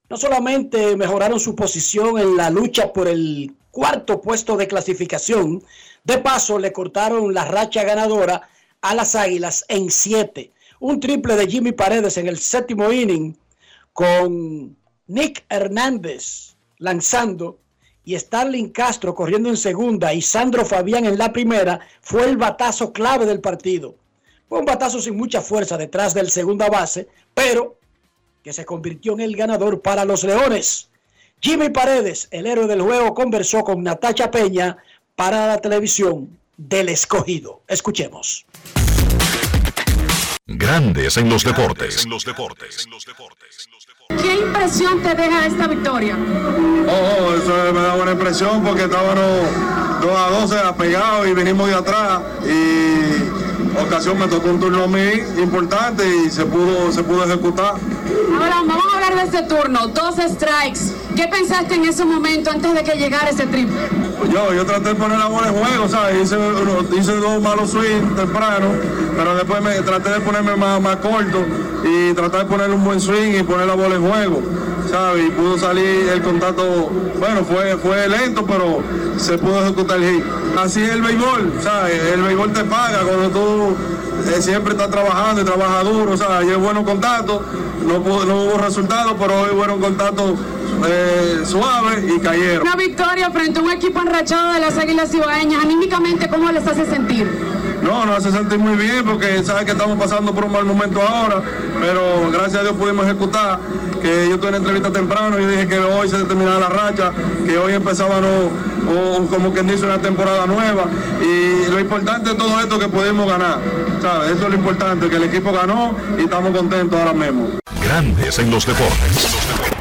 No solamente mejoraron su posición en la lucha por el cuarto puesto de clasificación, de paso le cortaron la racha ganadora a las Águilas en 7. Un triple de Jimmy Paredes en el séptimo inning con Nick Hernández lanzando y Starling Castro corriendo en segunda y Sandro Fabián en la primera, fue el batazo clave del partido. Fue un batazo sin mucha fuerza detrás del segunda base, pero que se convirtió en el ganador para los Leones. Jimmy Paredes, el héroe del juego, conversó con Natacha Peña para la televisión del escogido. Escuchemos. Grandes en los deportes. ¿Qué impresión te deja esta victoria? Oh, eso me da buena impresión porque estábamos 2 a 12 apegados y venimos de atrás y ocasión me tocó un turno a mí importante y se pudo, se pudo ejecutar. Ahora vamos a hablar de este turno, dos strikes. ¿Qué pensaste en ese momento antes de que llegara ese triple? Yo, yo traté de poner la bola en juego, ¿sabes? Hice, hice dos malos swings temprano, pero después me traté de ponerme más, más corto y tratar de poner un buen swing y poner la bola en juego, ¿sabes? Y pudo salir el contacto, bueno, fue, fue lento, pero se pudo ejecutar el hit. Así es el béisbol, ¿sabes? El béisbol te paga cuando tú eh, siempre estás trabajando y trabajas duro, ¿sabes? Y es buenos contactos, no, no hubo resultados, pero hoy buenos contactos eh, suaves y cayeron. Una victoria frente a un equipo enrachado de las Águilas Ibaeñas. Anímicamente, ¿cómo les hace sentir? No, nos hace sentir muy bien porque sabes que estamos pasando por un mal momento ahora, pero gracias a Dios pudimos ejecutar, que yo tuve una entrevista temprano y dije que hoy se terminaba la racha, que hoy empezaba no, o como quien dice una temporada nueva y lo importante de todo esto es que pudimos ganar, ¿sabes? Eso es lo importante, que el equipo ganó y estamos contentos ahora mismo. Grandes en los deportes.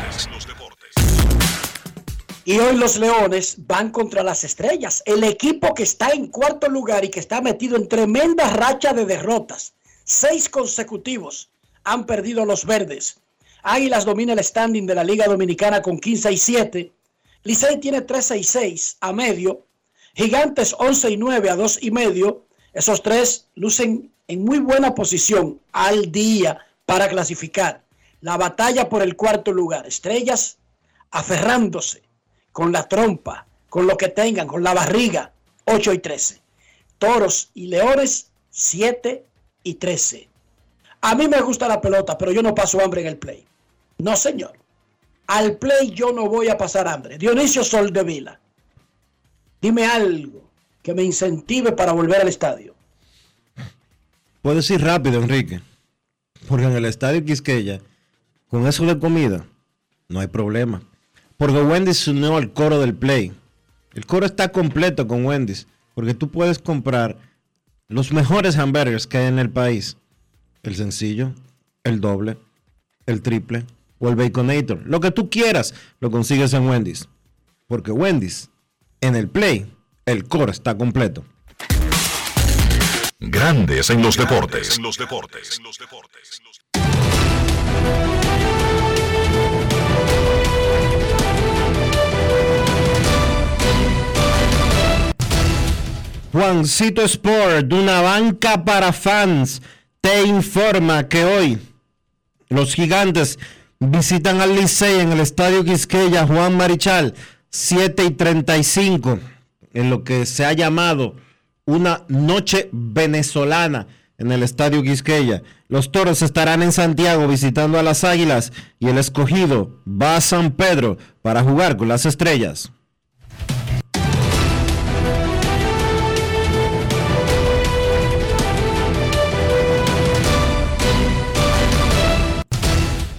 Y hoy los Leones van contra las estrellas. El equipo que está en cuarto lugar y que está metido en tremenda racha de derrotas. Seis consecutivos han perdido los verdes. Águilas domina el standing de la Liga Dominicana con 15 y 7. Licey tiene 13 y 6 a medio. Gigantes 11 y 9 a 2 y medio. Esos tres lucen en muy buena posición al día para clasificar. La batalla por el cuarto lugar. Estrellas aferrándose con la trompa, con lo que tengan, con la barriga, 8 y 13. Toros y Leones, 7 y 13. A mí me gusta la pelota, pero yo no paso hambre en el play. No, señor. Al play yo no voy a pasar hambre. Dionisio Soldevila, dime algo que me incentive para volver al estadio. Puedes ir rápido, Enrique. Porque en el estadio Quisqueya, con eso de comida, no hay problema. Porque Wendy's se unió al coro del Play. El coro está completo con Wendy's. Porque tú puedes comprar los mejores hamburgers que hay en el país. El sencillo, el doble, el triple o el baconator. Lo que tú quieras lo consigues en Wendy's. Porque Wendy's, en el Play, el coro está completo. Grandes en los deportes. Juancito Sport, una banca para fans, te informa que hoy los gigantes visitan al Licey en el Estadio Quisqueya Juan Marichal, 7 y 35, en lo que se ha llamado una noche venezolana en el Estadio Quisqueya. Los toros estarán en Santiago visitando a las Águilas y el escogido va a San Pedro para jugar con las estrellas.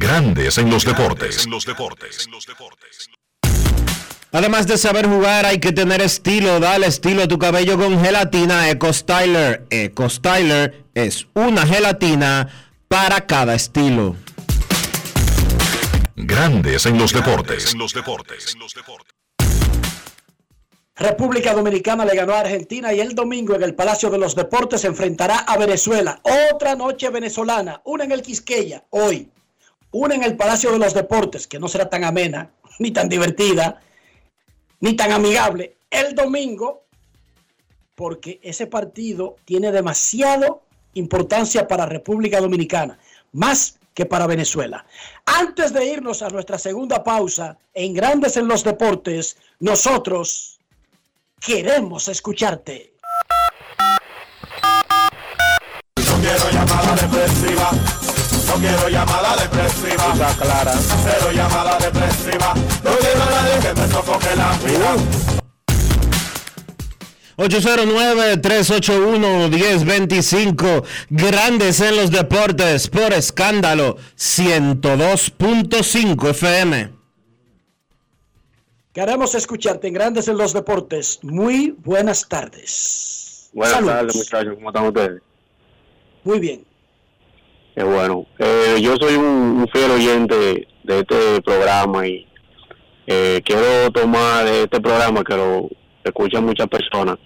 Grandes en los deportes. Además de saber jugar, hay que tener estilo. Dale estilo a tu cabello con gelatina Eco Styler. Eco Styler es una gelatina para cada estilo. Grandes en los deportes. República Dominicana le ganó a Argentina y el domingo en el Palacio de los Deportes se enfrentará a Venezuela. Otra noche venezolana, una en el Quisqueya, hoy. Una en el Palacio de los Deportes, que no será tan amena, ni tan divertida, ni tan amigable. El domingo, porque ese partido tiene demasiado importancia para República Dominicana, más que para Venezuela. Antes de irnos a nuestra segunda pausa en Grandes en los Deportes, nosotros queremos escucharte. Quiero. No quiero llamada depresiva. clara. Cero llamada depresiva. No quiero a nadie que me sofoque la vida. 809-381-1025, Grandes en los Deportes, por escándalo, 102.5 FM. Queremos escucharte en Grandes en los Deportes. Muy buenas tardes. Buenas Saludos. tardes, muchachos. ¿Cómo están ustedes? Muy bien. Bueno. Eh, yo soy un, fiel oyente de este programa y eh, quiero tomar este programa que lo escuchan muchas personas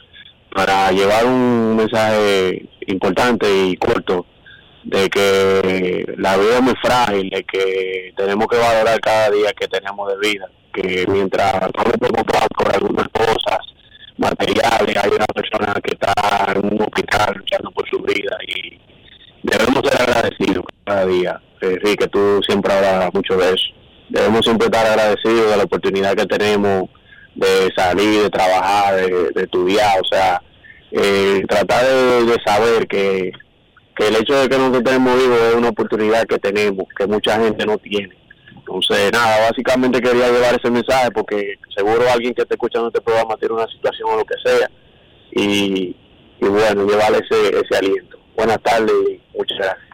para llevar un mensaje importante y corto de que la vida es muy frágil, de que tenemos que valorar cada día que tenemos de vida, que mientras no nos preocupamos por algunas cosas materiales, hay una persona que está en un hospital luchando por su vida y debemos ser agradecidos cada día. Enrique, tú siempre hablas mucho de eso. Debemos siempre estar agradecidos de la oportunidad que tenemos de salir, de trabajar, de, estudiar, o sea, eh, tratar de, saber que, que el hecho de que nosotros estemos vivos es una oportunidad que tenemos, que mucha gente no tiene. Entonces, nada, básicamente quería llevar ese mensaje porque seguro alguien que esté escuchando este programa tiene una situación o lo que sea y, y bueno, llevarle ese, ese aliento. Buenas tardes y muchas gracias.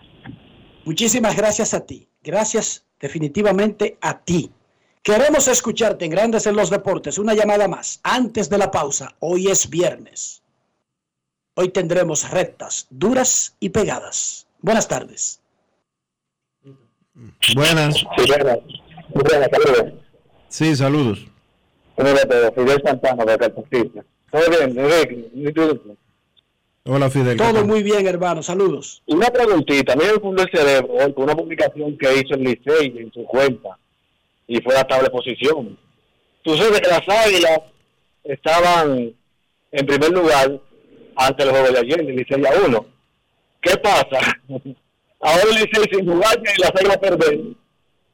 Muchísimas gracias a ti. Gracias definitivamente a ti. Queremos escucharte en Grandes en los Deportes. Una llamada más antes de la pausa. Hoy es viernes. Hoy tendremos rectas, duras y pegadas. Buenas tardes. Buenas. Sí, buenas. Buenas, saludos. Sí, saludos. Fidel Santana de Cartagena. Todo bien. Hola, Fidel. ¿qué Todo muy bien, hermano. Saludos. Una preguntita, a mí me fundó el cerebro hoy con una publicación que hizo el Licey en su cuenta y fue la tabla de posición. Tú sabes que las águilas estaban en primer lugar ante el juego de ayer, el Licey a uno. ¿Qué pasa? Ahora el Licey sin jugar y las águilas perder,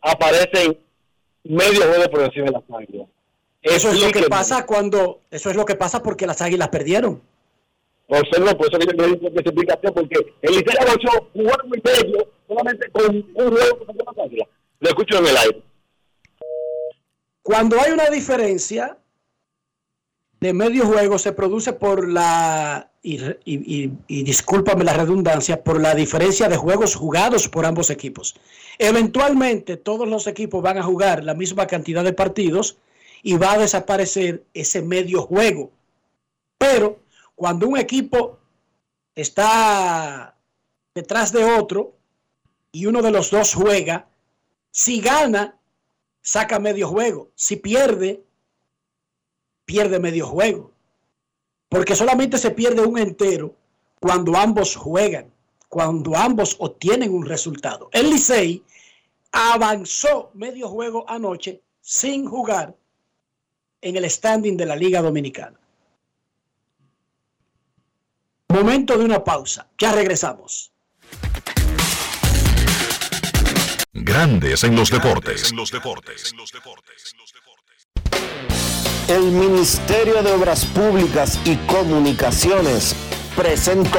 aparecen medio juego por encima de las águilas. Eso es lo que pasa cuando, eso es lo que pasa porque las águilas perdieron. No, por eso que yo me que esa explicación, porque el Licey avanzó jugando muy medio, solamente con un juego contra las águilas. Lo escucho en el aire. Cuando hay una diferencia de medio juego se produce por la, y, y- y- y discúlpame la redundancia, por la diferencia de juegos jugados por ambos equipos. Eventualmente todos los equipos van a jugar la misma cantidad de partidos y va a desaparecer ese medio juego. Pero cuando un equipo está detrás de otro y uno de los dos juega, si gana, saca medio juego. Si pierde, pierde medio juego. Porque solamente se pierde un entero cuando ambos juegan, cuando ambos obtienen un resultado. El Licey avanzó medio juego anoche sin jugar en el standing de la Liga Dominicana. Momento de una pausa. Ya regresamos. Grandes en los deportes. El Ministerio de Obras Públicas y Comunicaciones presentó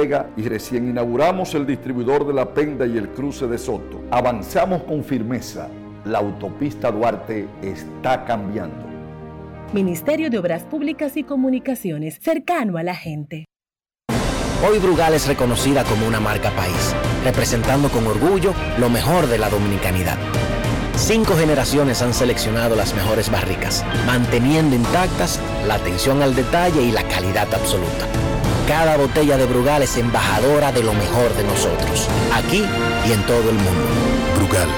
Vega y recién inauguramos el distribuidor de la Penda y el cruce de Soto. Avanzamos con firmeza. La autopista Duarte está cambiando. Ministerio de Obras Públicas y Comunicaciones, cercano a la gente. Hoy Brugal es reconocida como una marca país, representando con orgullo lo mejor de la dominicanidad. Cinco generaciones han seleccionado las mejores barricas, manteniendo intactas la atención al detalle y la calidad absoluta. Cada botella de Brugal es embajadora de lo mejor de nosotros, aquí y en todo el mundo. Brugal,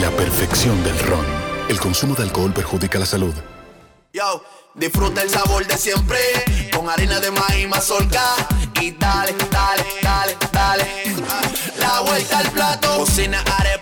la perfección del ron. El consumo de alcohol perjudica la salud. Yo, disfruta el sabor de siempre, con harina de maíz mazorca y dale, dale, dale, dale. La vuelta al plato, cocina arepa,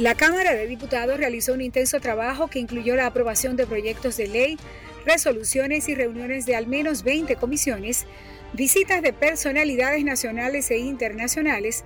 La Cámara de Diputados realizó un intenso trabajo que incluyó la aprobación de proyectos de ley, resoluciones y reuniones de al menos 20 comisiones, visitas de personalidades nacionales e internacionales,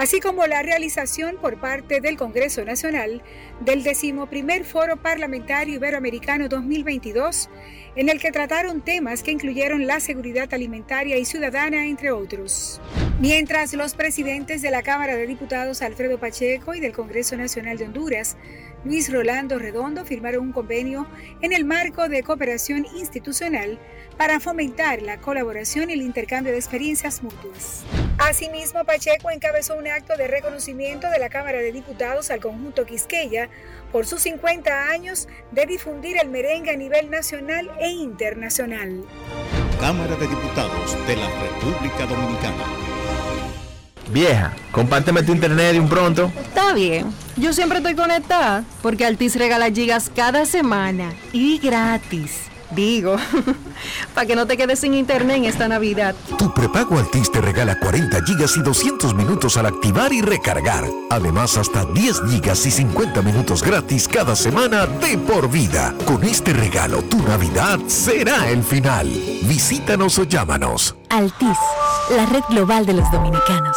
así como la realización por parte del Congreso Nacional del decimoprimer Foro Parlamentario Iberoamericano 2022, en el que trataron temas que incluyeron la seguridad alimentaria y ciudadana, entre otros. Mientras los presidentes de la Cámara de Diputados Alfredo Pacheco y del Congreso Nacional de Honduras, Luis Rolando Redondo, firmaron un convenio en el marco de cooperación institucional para fomentar la colaboración y el intercambio de experiencias mutuas. Asimismo, Pacheco encabezó un acto de reconocimiento de la Cámara de Diputados al conjunto Quisqueya por sus 50 años de difundir el merengue a nivel nacional e internacional. Cámara de Diputados de la República Dominicana. Vieja, compárteme tu internet de un pronto. Está bien. Yo siempre estoy conectada porque Altis regala gigas cada semana y gratis. Digo, para que no te quedes sin internet en esta Navidad. Tu prepago Altis te regala 40 gigas y 200 minutos al activar y recargar. Además, hasta 10 gigas y 50 minutos gratis cada semana de por vida. Con este regalo, tu Navidad será el final. Visítanos o llámanos. Altis, la red global de los dominicanos.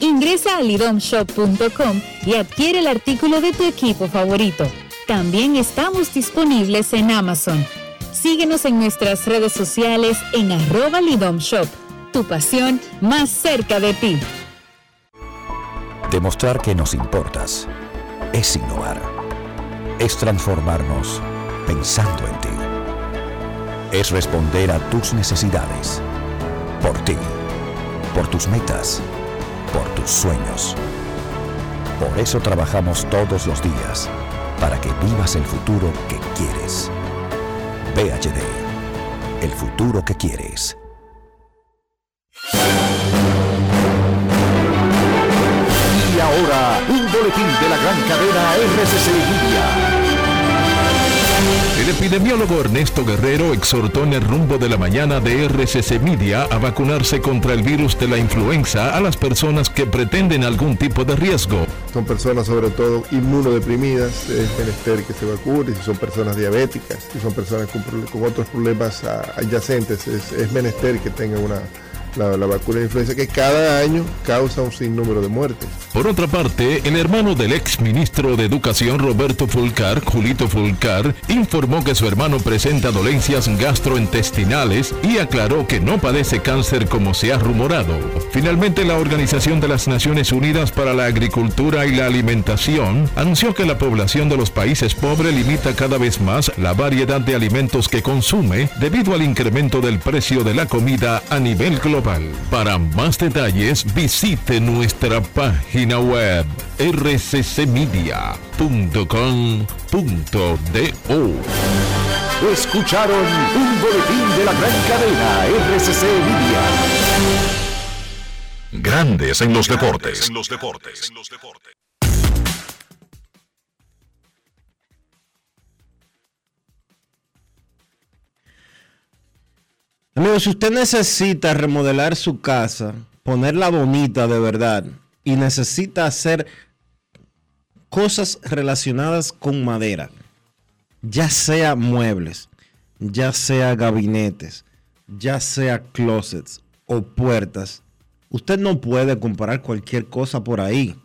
Ingresa a lidomshop.com y adquiere el artículo de tu equipo favorito. También estamos disponibles en Amazon. Síguenos en nuestras redes sociales en arroba lidomshop. Tu pasión más cerca de ti. Demostrar que nos importas es innovar. Es transformarnos pensando en ti. Es responder a tus necesidades. Por ti. Por tus metas. Por tus sueños. Por eso trabajamos todos los días. Para que vivas el futuro que quieres. PHD. El futuro que quieres. Y ahora, un boletín de la gran cadena RCC Media. El epidemiólogo Ernesto Guerrero exhortó en el rumbo de la mañana de RCC Media a vacunarse contra el virus de la influenza a las personas que pretenden algún tipo de riesgo. Son personas sobre todo inmunodeprimidas, es menester que se vacunen, si son personas diabéticas, si son personas con, otros problemas adyacentes, es, es menester que tengan una la, vacuna de influenza que cada año causa un sinnúmero de muertes. Por otra parte, el hermano del ex ministro de Educación Roberto Fulcar, Julito Fulcar, informó que su hermano presenta dolencias gastrointestinales y aclaró que no padece cáncer como se ha rumorado. Finalmente, la Organización de las Naciones Unidas para la Agricultura y la Alimentación anunció que la población de los países pobres limita cada vez más la variedad de alimentos que consume debido al incremento del precio de la comida a nivel global. Para más detalles visite nuestra página web rccmedia.com.do. Escucharon un boletín de la gran cadena RCC Media. Grandes en los deportes. Amigo, si usted necesita remodelar su casa, ponerla bonita de verdad y necesita hacer cosas relacionadas con madera, ya sea muebles, ya sea gabinetes, ya sea closets o puertas, usted no puede comprar cualquier cosa por ahí.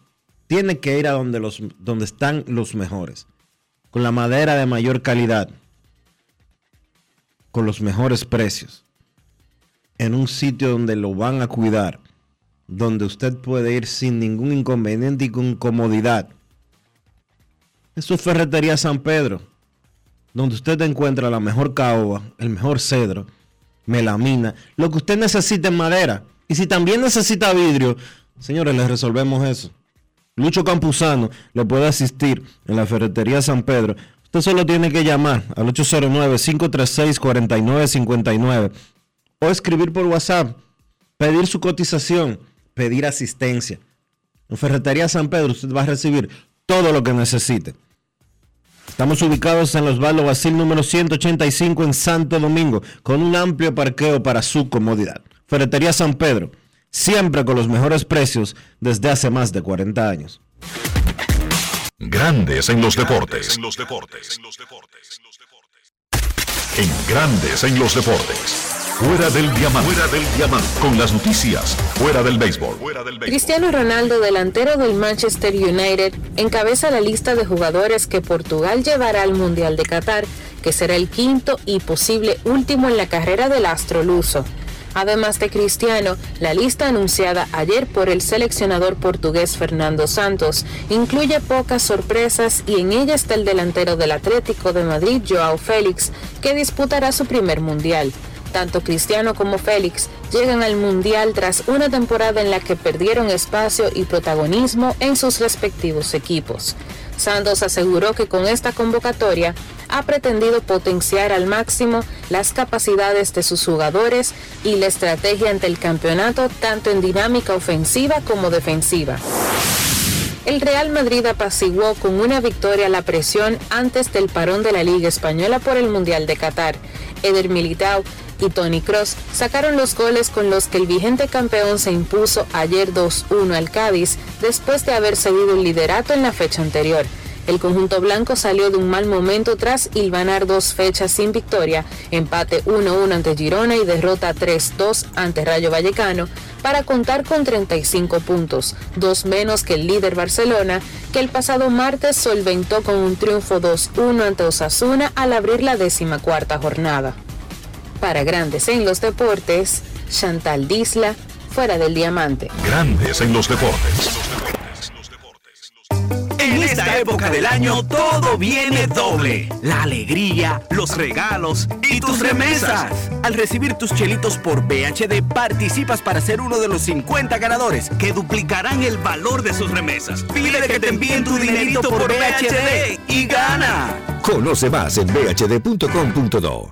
Tiene que ir a donde, los, donde están los mejores, con la madera de mayor calidad, con los mejores precios en un sitio donde lo van a cuidar, donde usted puede ir sin ningún inconveniente y con comodidad. Eso es Ferretería San Pedro, donde usted encuentra la mejor caoba, el mejor cedro, melamina, lo que usted necesite en madera. Y si también necesita vidrio, señores, les resolvemos eso. Lucho Campuzano le puede asistir en la Ferretería San Pedro. Usted solo tiene que llamar al 809-536-4959 o escribir por WhatsApp, pedir su cotización, pedir asistencia. En Ferretería San Pedro usted va a recibir todo lo que necesite. Estamos ubicados en los Osvaldo Basil número 185 en Santo Domingo, con un amplio parqueo para su comodidad. Ferretería San Pedro, siempre con los mejores precios desde hace más de 40 años. Grandes en los deportes. En los deportes. En Grandes en los deportes. Fuera del diamante. Fuera del diamante. Con las noticias. Fuera del béisbol. Cristiano Ronaldo, delantero del Manchester United, encabeza la lista de jugadores que Portugal llevará al Mundial de Qatar, que será el quinto y posible último en la carrera del astro luso. Además de Cristiano, la lista anunciada ayer por el seleccionador portugués Fernando Santos incluye pocas sorpresas y en ella está el delantero del Atlético de Madrid, Joao Félix, que disputará su primer mundial. Tanto Cristiano como Félix llegan al Mundial tras una temporada en la que perdieron espacio y protagonismo en sus respectivos equipos. Santos aseguró que con esta convocatoria ha pretendido potenciar al máximo las capacidades de sus jugadores y la estrategia ante el campeonato tanto en dinámica ofensiva como defensiva. El Real Madrid apaciguó con una victoria la presión antes del parón de la Liga Española por el Mundial de Qatar. Eder Militao y Tony Cross sacaron los goles con los que el vigente campeón se impuso ayer 2-1 al Cádiz después de haber cedido el liderato en la fecha anterior. El conjunto blanco salió de un mal momento tras hilvanar dos fechas sin victoria, empate 1-1 ante Girona y derrota 3-2 ante Rayo Vallecano, para contar con 35 puntos, dos menos que el líder Barcelona, que el pasado martes solventó con un triunfo 2-1 ante Osasuna al abrir la cuarta jornada. Para Grandes en los Deportes, Chantal Disla, fuera del diamante. Grandes en los deportes. En esta época del año todo viene doble. La alegría, los regalos y tus remesas. Al recibir tus chelitos por BHD participas para ser uno de los 50 ganadores que duplicarán el valor de sus remesas. Pide que te envíen tu dinerito por BHD y gana. Conoce más en bhd.com.do.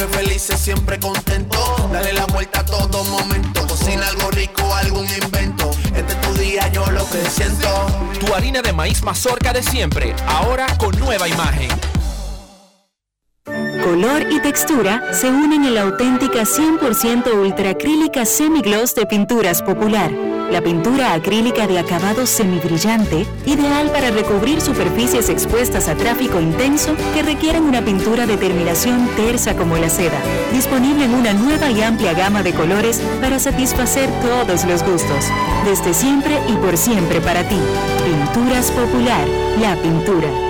siempre felices, siempre contento. Dale la vuelta a todo momento. Cocina algo rico, algún invento. Este es tu día, yo lo que siento. Tu harina de maíz mazorca de siempre, ahora con nueva imagen. Color y textura se unen en la auténtica 100% ultra acrílica semigloss de Pinturas Popular. La pintura acrílica de acabado semibrillante, ideal para recubrir superficies expuestas a tráfico intenso que requieren una pintura de terminación tersa como la seda. Disponible en una nueva y amplia gama de colores para satisfacer todos los gustos. Desde siempre y por siempre para ti. Pinturas Popular, la pintura.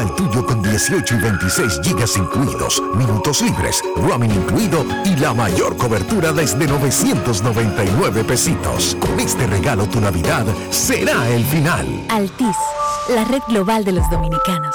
El tuyo con 18 y 26 gigas incluidos, minutos libres, roaming incluido y la mayor cobertura desde 999 pesitos. Con este regalo tu Navidad será el final. Altis, la red global de los dominicanos.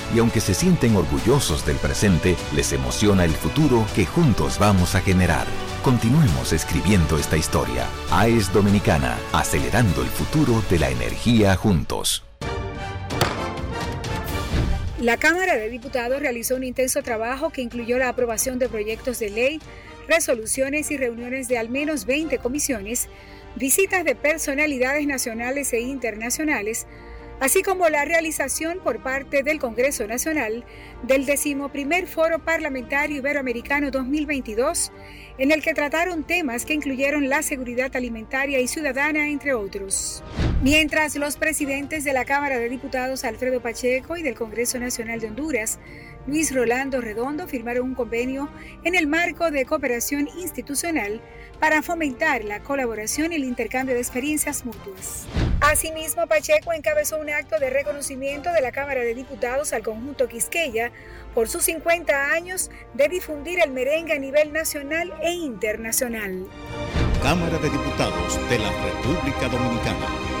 Y aunque se sienten orgullosos del presente, les emociona el futuro que juntos vamos a generar. Continuemos escribiendo esta historia. AES Dominicana, acelerando el futuro de la energía juntos. La Cámara de Diputados realizó un intenso trabajo que incluyó la aprobación de proyectos de ley, resoluciones y reuniones de al menos 20 comisiones, visitas de personalidades nacionales e internacionales, así como la realización por parte del Congreso Nacional del decimoprimer Foro Parlamentario Iberoamericano 2022, en el que trataron temas que incluyeron la seguridad alimentaria y ciudadana, entre otros. Mientras los presidentes de la Cámara de Diputados Alfredo Pacheco y del Congreso Nacional de Honduras, Luis Rolando Redondo, firmaron un convenio en el marco de cooperación institucional para fomentar la colaboración y el intercambio de experiencias mutuas. Asimismo, Pacheco encabezó un acto de reconocimiento de la Cámara de Diputados al conjunto Quisqueya por sus 50 años de difundir el merengue a nivel nacional e internacional. Cámara de Diputados de la República Dominicana.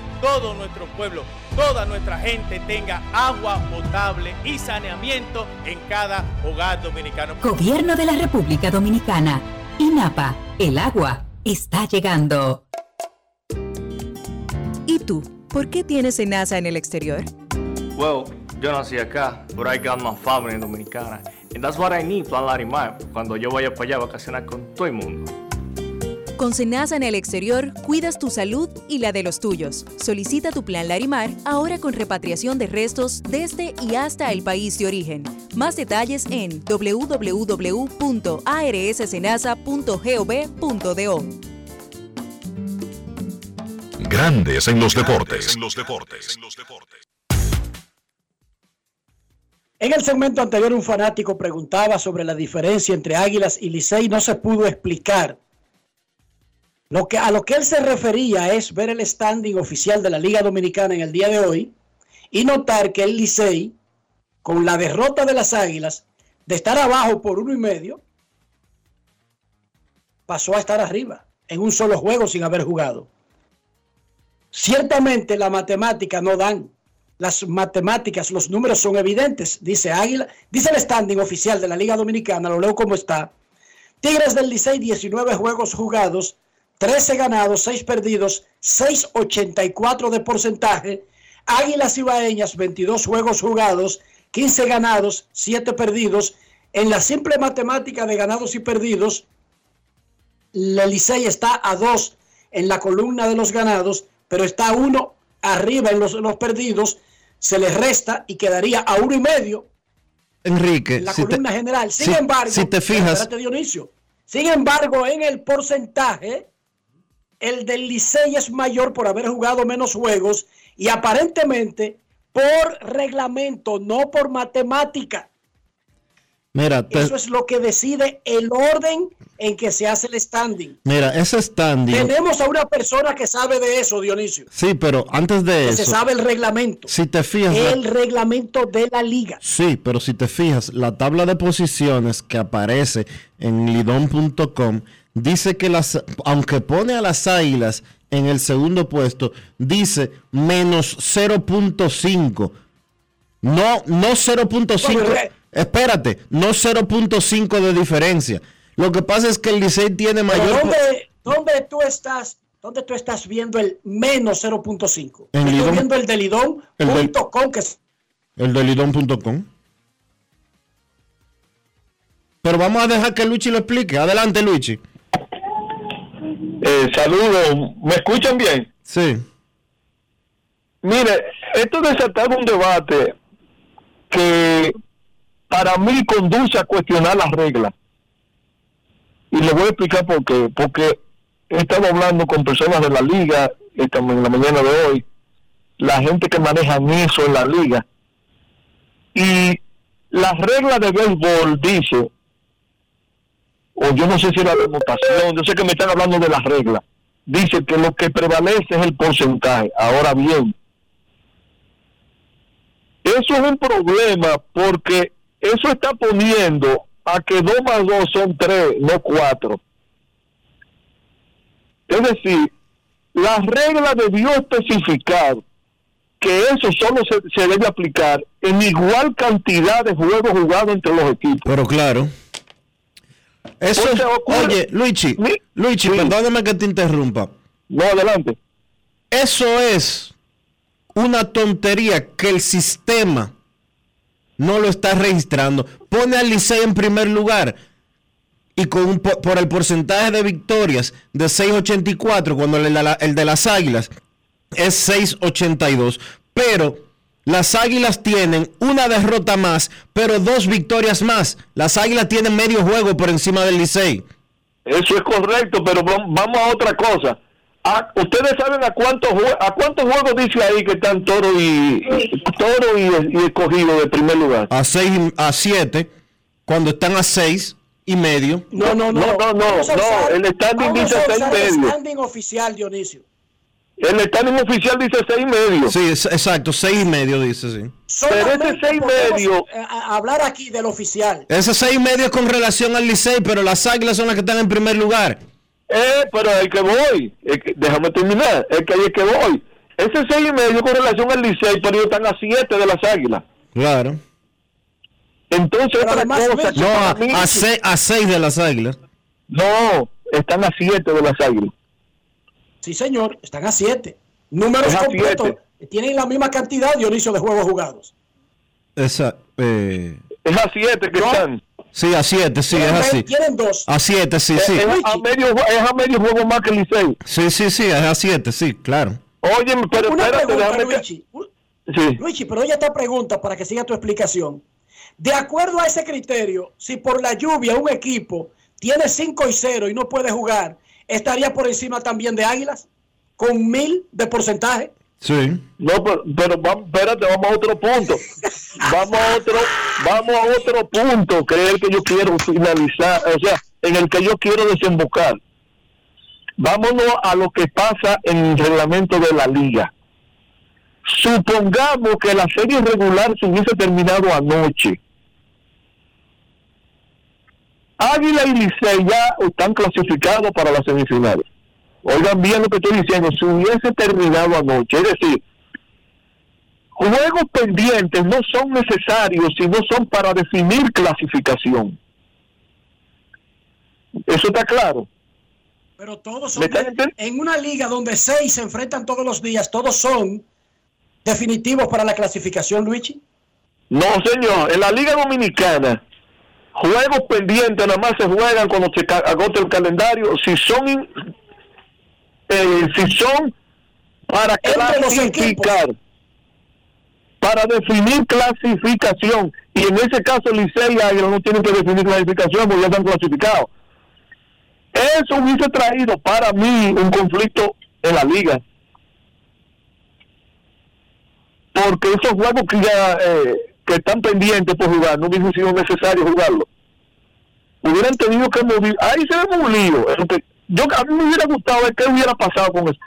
todo nuestro pueblo, toda nuestra gente tenga agua potable y saneamiento en cada hogar dominicano. Gobierno de la República Dominicana. INAPA El agua está llegando. ¿Y tú? ¿Por qué tienes enaza en el exterior? Well, yo nací acá, but I got my family dominicana. And that's what I need, Plan Larimar, cuando yo vaya para allá a vacacionar con todo el mundo. Con Senasa en el exterior, cuidas tu salud y la de los tuyos. Solicita tu plan Larimar ahora con repatriación de restos desde y hasta el país de origen. Más detalles en www.arssenasa.gov.do. Grandes en los deportes. En el segmento anterior un fanático preguntaba sobre la diferencia entre Águilas y Licey. No se pudo explicar. Lo que, a lo que él se refería es ver el standing oficial de la Liga Dominicana en el día de hoy y notar que el Licey, con la derrota de las Águilas, de estar abajo por uno y medio, pasó a estar arriba en un solo juego sin haber jugado. Ciertamente la matemática no dan. Las matemáticas, los números son evidentes, dice Águila, dice el standing oficial de la Liga Dominicana, lo leo como está. Tigres del Licey, 19 juegos jugados, 13 ganados, 6 perdidos, 6.84 de porcentaje. Águilas Ibaeñas, 22 juegos jugados, 15 ganados, 7 perdidos. En la simple matemática de ganados y perdidos, Licey está a 2 en la columna de los ganados, pero está a 1 arriba en los, en los perdidos. Se les resta y quedaría a uno y medio Enrique, en la si columna te, general. Sin si- embargo, si te fijas- Dionisio. Sin embargo, en el porcentaje, el del Licey es mayor por haber jugado menos juegos y aparentemente por reglamento, no por matemática. mira, te- Eso es lo que decide el orden en que se hace el standing. mira, ese standing. Tenemos a una persona que sabe de eso, Dionisio. Sí, pero antes de Que se eso, sabe el reglamento. si te fijas, la- El reglamento de la liga. Sí, pero si te fijas, la tabla de posiciones que aparece en lidón.com dice que las, aunque pone a las águilas en el segundo puesto, dice menos 0.5. No, no 0.5. Bueno, eh. Espérate, no 0.5 de diferencia. Lo que pasa es que el Licey tiene mayor. ¿dónde, dónde tú estás? ¿Dónde tú estás viendo el menos 0.5? En Estoy viendo el de Lidón.com, El del- que es- El de lidón.com. Pero vamos a dejar que Luchi lo explique. Adelante, Luchi. Eh, saludos, ¿me escuchan bien? Sí. Mire, esto desataba un debate que para mí conduce a cuestionar las reglas. Y le voy a explicar por qué. Porque he estado hablando con personas de la liga esta, en la mañana de hoy, la gente que maneja eso en la liga. Y las reglas de béisbol dice, o yo no sé si la anotación, yo sé que me están hablando de las reglas, dice que lo que prevalece es el porcentaje. Ahora bien, eso es un problema porque eso está poniendo a que 2 más 2 son 3, no 4. Es decir, la regla debió especificar que eso solo se, se debe aplicar en igual cantidad de juegos jugados entre los equipos. Pero claro. Eso Oye, Luigi, Luigi, perdóname que te interrumpa. No, adelante. Eso es una tontería que el sistema no lo está registrando. Pone al Licey en primer lugar y con un po- por el porcentaje de victorias de 6.84 cuando el de, la- el de las Águilas es 6.82. Pero las Águilas tienen una derrota más, pero dos victorias más. Las Águilas tienen medio juego por encima del Licey. Eso es correcto, pero vam- vamos a otra cosa. A- ¿Ustedes saben a cuántos a cuántos juegos dice ahí que están Toro y Toro y, y escogido de primer lugar? A 6 a 7 cuando están a 6 y medio. No, no, no. No, no, no, no, usar- el standing dice seis usar el medio. standing oficial, Dionisio. El standing oficial dice seis y medio. Sí, es- exacto, 6 y medio dice, sí. Solamente seis podemos, medio- eh, hablar aquí del oficial. Ese 6 y medio es con relación al Licey, pero las Águilas son las que están en primer lugar. Eh, pero el que voy, es que- déjame terminar, es que ahí es que voy. Ese seis y medio con relación al Licey, pero ellos están a siete de las águilas. Claro. Entonces, otra cosa No, a, a, se- a 6 de las Águilas. No, están a 7 de las águilas. Sí, señor, están a 7. Números a completos. Tienen la misma cantidad, Dionisio, de juegos jugados. Esa, eh, Es a 7 que están. sí, a 7, sí, es así. Tienen dos. A 7, sí, sí. Es, a medio, es a medio juego más que el Licey. Sí, sí, sí, es a 7, sí, claro. Oye, pero Una espérate, pregunta, déjame Luigi. Sí. Luigi, pero oye esta pregunta para que siga tu explicación. De acuerdo a ese criterio, si por la lluvia un equipo tiene 5 y 0 y no puede jugar, ¿estaría por encima también de Águilas? ¿Con mil de porcentaje? Sí. No, pero, pero vamos, espérate, vamos a otro punto. Vamos a otro, vamos a otro punto, el que yo quiero finalizar, o sea, en el que yo quiero desembocar. Vámonos a lo que pasa en el reglamento de la liga. Supongamos que la serie regular se hubiese terminado anoche. Águila y Licey ya están clasificados para las semifinales. Oigan bien lo que estoy diciendo, si hubiese terminado anoche, es decir, juegos pendientes no son necesarios, sino son para definir clasificación. Eso está claro. Pero todos son de- en una liga donde seis se enfrentan todos los días, todos son definitivos para la clasificación, Luigi. No, señor, en la Liga Dominicana, juegos pendientes nada más se juegan cuando se agota el calendario. Si son, in- eh, si son para clasificar, para definir clasificación, y en ese caso Licey y Águila no tienen que definir clasificación porque ya están clasificados. Eso hubiese traído para mí un conflicto en la liga. Porque esos juegos que ya eh, están pendientes por jugar no hubiese sido necesario jugarlo. Hubieran tenido que mover. Ahí se ve un lío. Yo, a mí me hubiera gustado ver qué hubiera pasado con eso.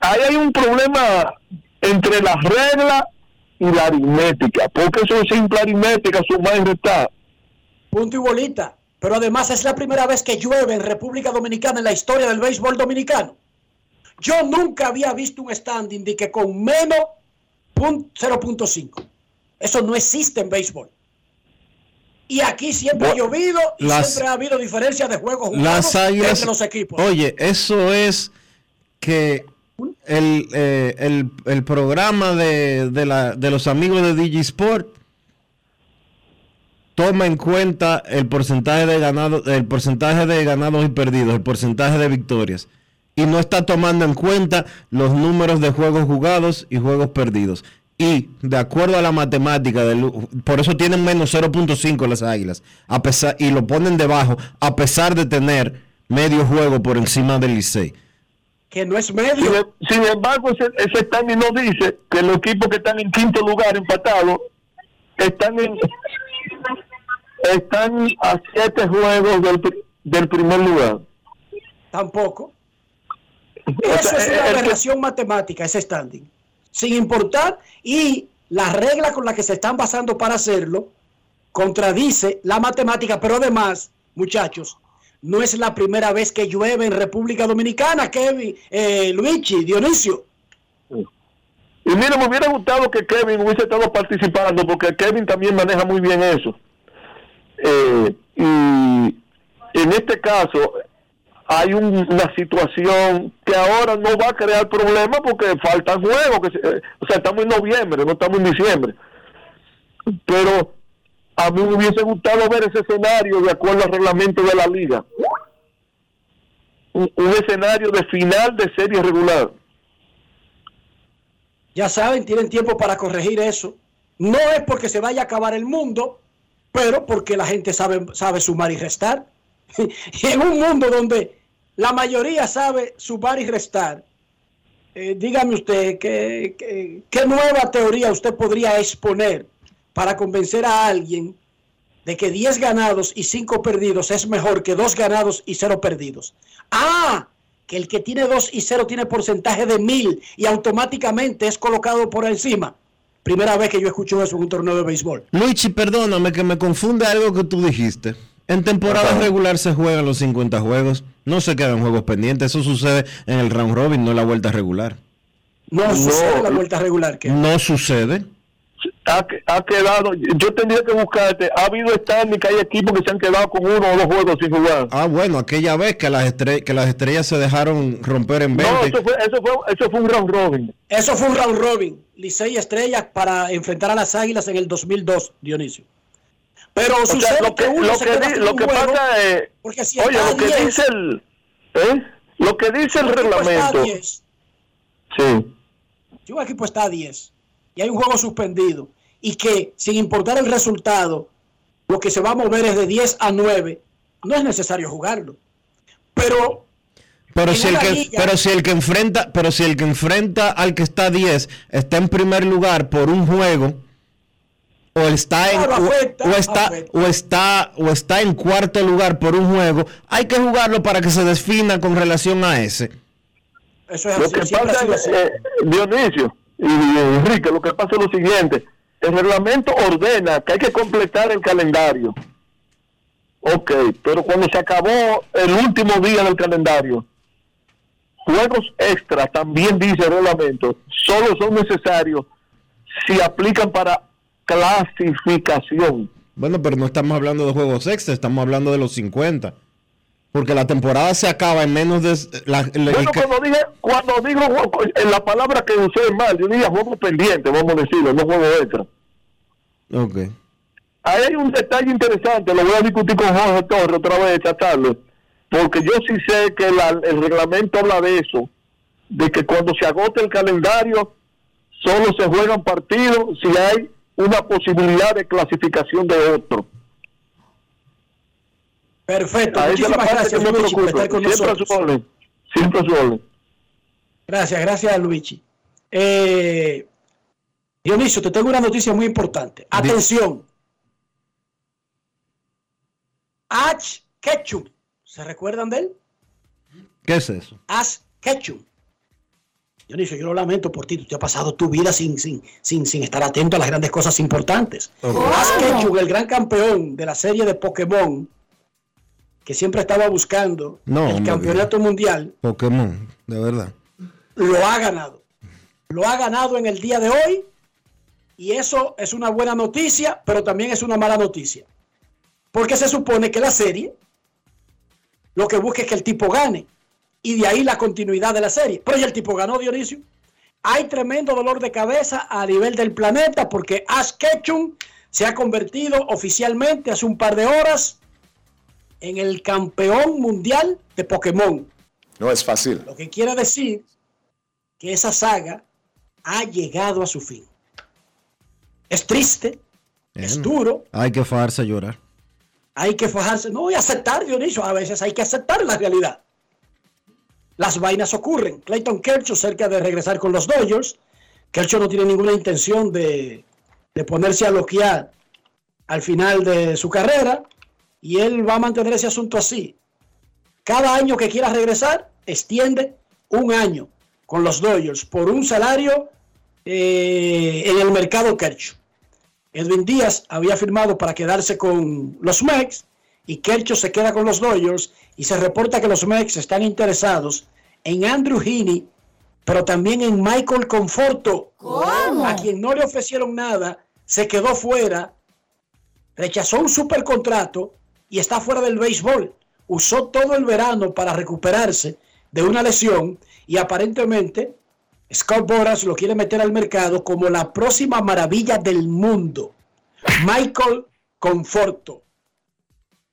Ahí hay un problema entre las reglas y la aritmética. Porque eso es simple aritmética, sumar y restar. Punto y bolita. Pero además es la primera vez que llueve en República Dominicana en la historia del béisbol dominicano. Yo nunca había visto un standing de que con menos pun- 0.5. Eso no existe en béisbol. Y aquí siempre ha llovido y Las- siempre ha habido diferencia de juegos jugados entre los equipos. Oye, eso es que el, eh, el, el programa de, de, la, de los amigos de Digisport toma en cuenta el porcentaje de ganados, el porcentaje de ganados y perdidos, el porcentaje de victorias. Y no está tomando en cuenta los números de juegos jugados y juegos perdidos. Y de acuerdo a la matemática, del, por eso tienen menos 0.5 las águilas. A pesar, y lo ponen debajo, a pesar de tener medio juego por encima del Licey. Que no es medio. sin embargo, ese, ese standing no dice que los equipos que están en quinto lugar empatados están en están a siete juegos del, del primer lugar. Tampoco. O Eso sea, es una que- aberración matemática, ese standing. Sin importar, y la regla con la que se están basando para hacerlo contradice la matemática, pero además, muchachos, no es la primera vez que llueve en República Dominicana, Kevin, eh, Luigi, Dionisio. Y mira, me hubiera gustado que Kevin hubiese estado participando, porque Kevin también maneja muy bien eso. Eh, y en este caso hay un- una situación que ahora no va a crear problemas porque faltan juegos, que eh, o sea, estamos en noviembre, no estamos en diciembre. Pero a mí me hubiese gustado ver ese escenario de acuerdo al reglamento de la liga. Un, un escenario de final de serie regular. Ya saben, tienen tiempo para corregir eso. No es porque se vaya a acabar el mundo, pero porque la gente sabe, sabe sumar y restar. en un mundo donde la mayoría sabe sumar y restar, eh, dígame usted, ¿qué, qué, qué nueva teoría usted podría exponer para convencer a alguien de que 10 ganados y 5 perdidos es mejor que 2 ganados y 0 perdidos? Ah, que el que tiene 2 y 0 tiene porcentaje de 1000 y automáticamente es colocado por encima. Primera vez que yo escucho eso en un torneo de béisbol. Luigi, perdóname que me confunde algo que tú dijiste. En temporada regular se juegan los 50 juegos, no se quedan juegos pendientes. Eso sucede en el round robin, no en la vuelta regular. No, sucede la vuelta regular. Que No sucede. ha, ha quedado, yo tendría que buscarte, ha habido standing que hay equipos que se han quedado con uno o dos juegos sin jugar. Ah, bueno, aquella vez que las, estre- que las estrellas se dejaron romper en 20. No, eso fue, eso fue, eso fue un round robin. Eso fue un round robin. Licey Estrellas para enfrentar a las Águilas en el 2002, Dionisio. Pero O sea, sucede lo que, uno lo se que, di- lo pasa es, porque si oye, está lo que 10, dice el, ¿eh? lo que dice el un equipo está a reglamento, 10, sí, si un equipo está a 10 y hay un juego suspendido. Y que sin importar el resultado, lo que se va a mover es de 10 a 9, no es necesario jugarlo. Pero Pero si, el que, liga- pero si el que enfrenta, pero si el que enfrenta al que está 10 está en primer lugar por un juego o está en Claro, o- afecta, o, está afecta. o está o está en cuarto lugar por un juego, hay que jugarlo para que se defina con relación a ese. eso es lo así, que pasa es, eh, Dionisio y, y Enrique, lo que pasa es lo siguiente, el reglamento ordena que hay que completar el calendario. Ok, pero cuando se acabó el último día del calendario, juegos extras, también dice el reglamento, solo son necesarios si aplican para clasificación. Bueno, pero no estamos hablando de juegos extra, estamos hablando de los 50. Porque la temporada se acaba en menos de la, la- Bueno, cuando dije, cuando digo en la palabra que usé mal, yo dije juego pendiente, vamos a decirlo, no juego extra. Ok. Ahí hay un detalle interesante, lo voy a discutir con Jorge Torres otra vez esta tarde, porque yo sí sé que la- el reglamento habla de eso, de que cuando se agote el calendario, solo se juegan partidos si hay una posibilidad de clasificación de otro. Perfecto, muchísimas gracias Luigi por preocupa. estar con Siempre a nosotros. su orden, siempre a su orden. Gracias, gracias Luigi. Eh, Dionisio, te tengo una noticia muy importante. Atención. Ash Ketchum. ¿Se recuerdan de él? ¿Qué es eso? Ash Ketchum. Dionisio, yo lo lamento por ti. Tú te has pasado tu vida sin, sin, sin, sin estar atento a las grandes cosas importantes. Ash Ketchum, el gran campeón de la serie de Pokémon, que siempre estaba buscando No, el campeonato mundial, Pokémon, de verdad. lo ha ganado. Lo ha ganado en el día de hoy y eso es una buena noticia, pero también es una mala noticia. Porque se supone que la serie lo que busca es que el tipo gane y de ahí la continuidad de la serie. Pero ya el tipo ganó, Dionisio. Hay tremendo dolor de cabeza a nivel del planeta porque Ash Ketchum se ha convertido oficialmente hace un par de horas en el campeón mundial de Pokémon. No es fácil. Lo que quiere decir que esa saga ha llegado a su fin. Es triste, es duro, Hay que fajarse a llorar. hay que fajarse, no y aceptar, Dionisio, a veces hay que aceptar la realidad. Las vainas ocurren. Clayton Kershaw cerca de regresar con los Dodgers. Kershaw no tiene ninguna intención de, de ponerse a loquear al final de su carrera y él va a mantener ese asunto así. Cada año que quiera regresar, extiende un año con los Dodgers por un salario eh, en el mercado Kershaw. Edwin Díaz había firmado para quedarse con los Mex y Kershaw se queda con los Dodgers y se reporta que los Mex están interesados en Andrew Heaney, pero también en Michael Conforto, a quien no le ofrecieron nada, se quedó fuera, rechazó un supercontrato y está fuera del béisbol. Usó todo el verano para recuperarse de una lesión y aparentemente Scott Boras lo quiere meter al mercado como la próxima maravilla del mundo. Michael Conforto.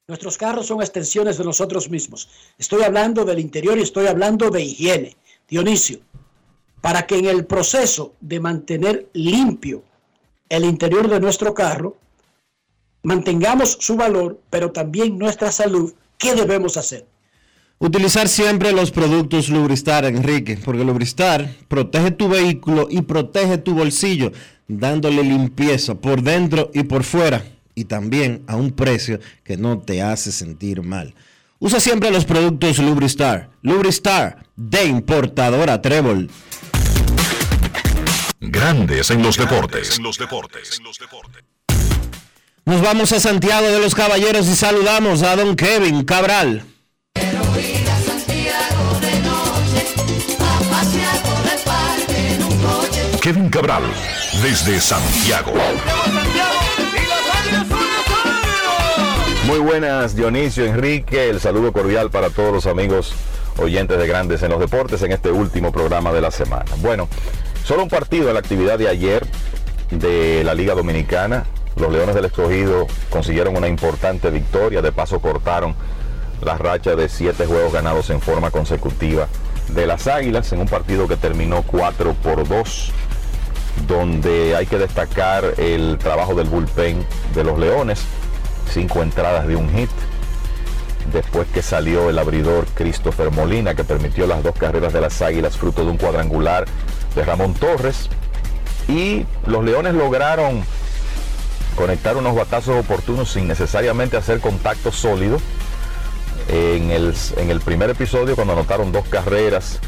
Nuestros carros son extensiones de nosotros mismos. Estoy hablando del interior y estoy hablando de higiene. Dionisio, para que en el proceso de mantener limpio el interior de nuestro carro, mantengamos su valor, pero también nuestra salud, ¿qué debemos hacer? Utilizar siempre los productos Lubristar, Enrique, porque Lubristar protege tu vehículo y protege tu bolsillo, dándole limpieza por dentro y por fuera, y también a un precio que no te hace sentir mal. Usa siempre los productos Lubristar. Lubristar, de importadora Trébol. Grandes en los deportes. En los deportes. Nos vamos a Santiago de los Caballeros y saludamos a don Kevin Cabral. Kevin Cabral, desde Santiago. Muy buenas, Dionisio, Enrique. El saludo cordial para todos los amigos oyentes de Grandes en los Deportes en este último programa de la semana. Bueno, solo un partido en la actividad de ayer de la Liga Dominicana. Los Leones del Escogido consiguieron una importante victoria. De paso cortaron la racha de siete juegos ganados en forma consecutiva de las Águilas en un partido que terminó 4 por 2 donde hay que destacar el trabajo del bullpen de los Leones, cinco entradas de un hit, después que salió el abridor Christopher Molina, que permitió las dos carreras de las Águilas, fruto de un cuadrangular de Ramón Torres, y los Leones lograron conectar unos batazos oportunos sin necesariamente hacer contacto sólido. En el, en el primer episodio, cuando anotaron dos carreras,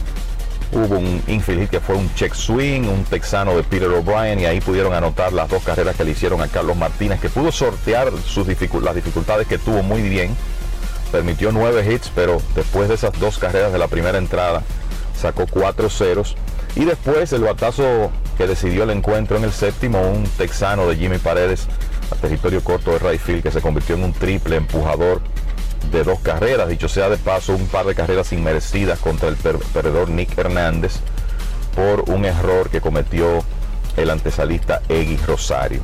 hubo un infield que fue un check swing, un texano de Peter O'Brien y ahí pudieron anotar las dos carreras que le hicieron a Carlos Martínez, que pudo sortear las dificultades que tuvo muy bien. Permitió nueve hits, pero después de esas dos carreras de la primera entrada sacó cuatro ceros. Y después el batazo que decidió el encuentro en el séptimo, un texano de Jimmy Paredes a territorio corto de Rayfield que se convirtió en un triple empujador de dos carreras, dicho sea de paso, un par de carreras inmerecidas contra el perdedor Nick Hernández por un error que cometió el antesalista Egui Rosario.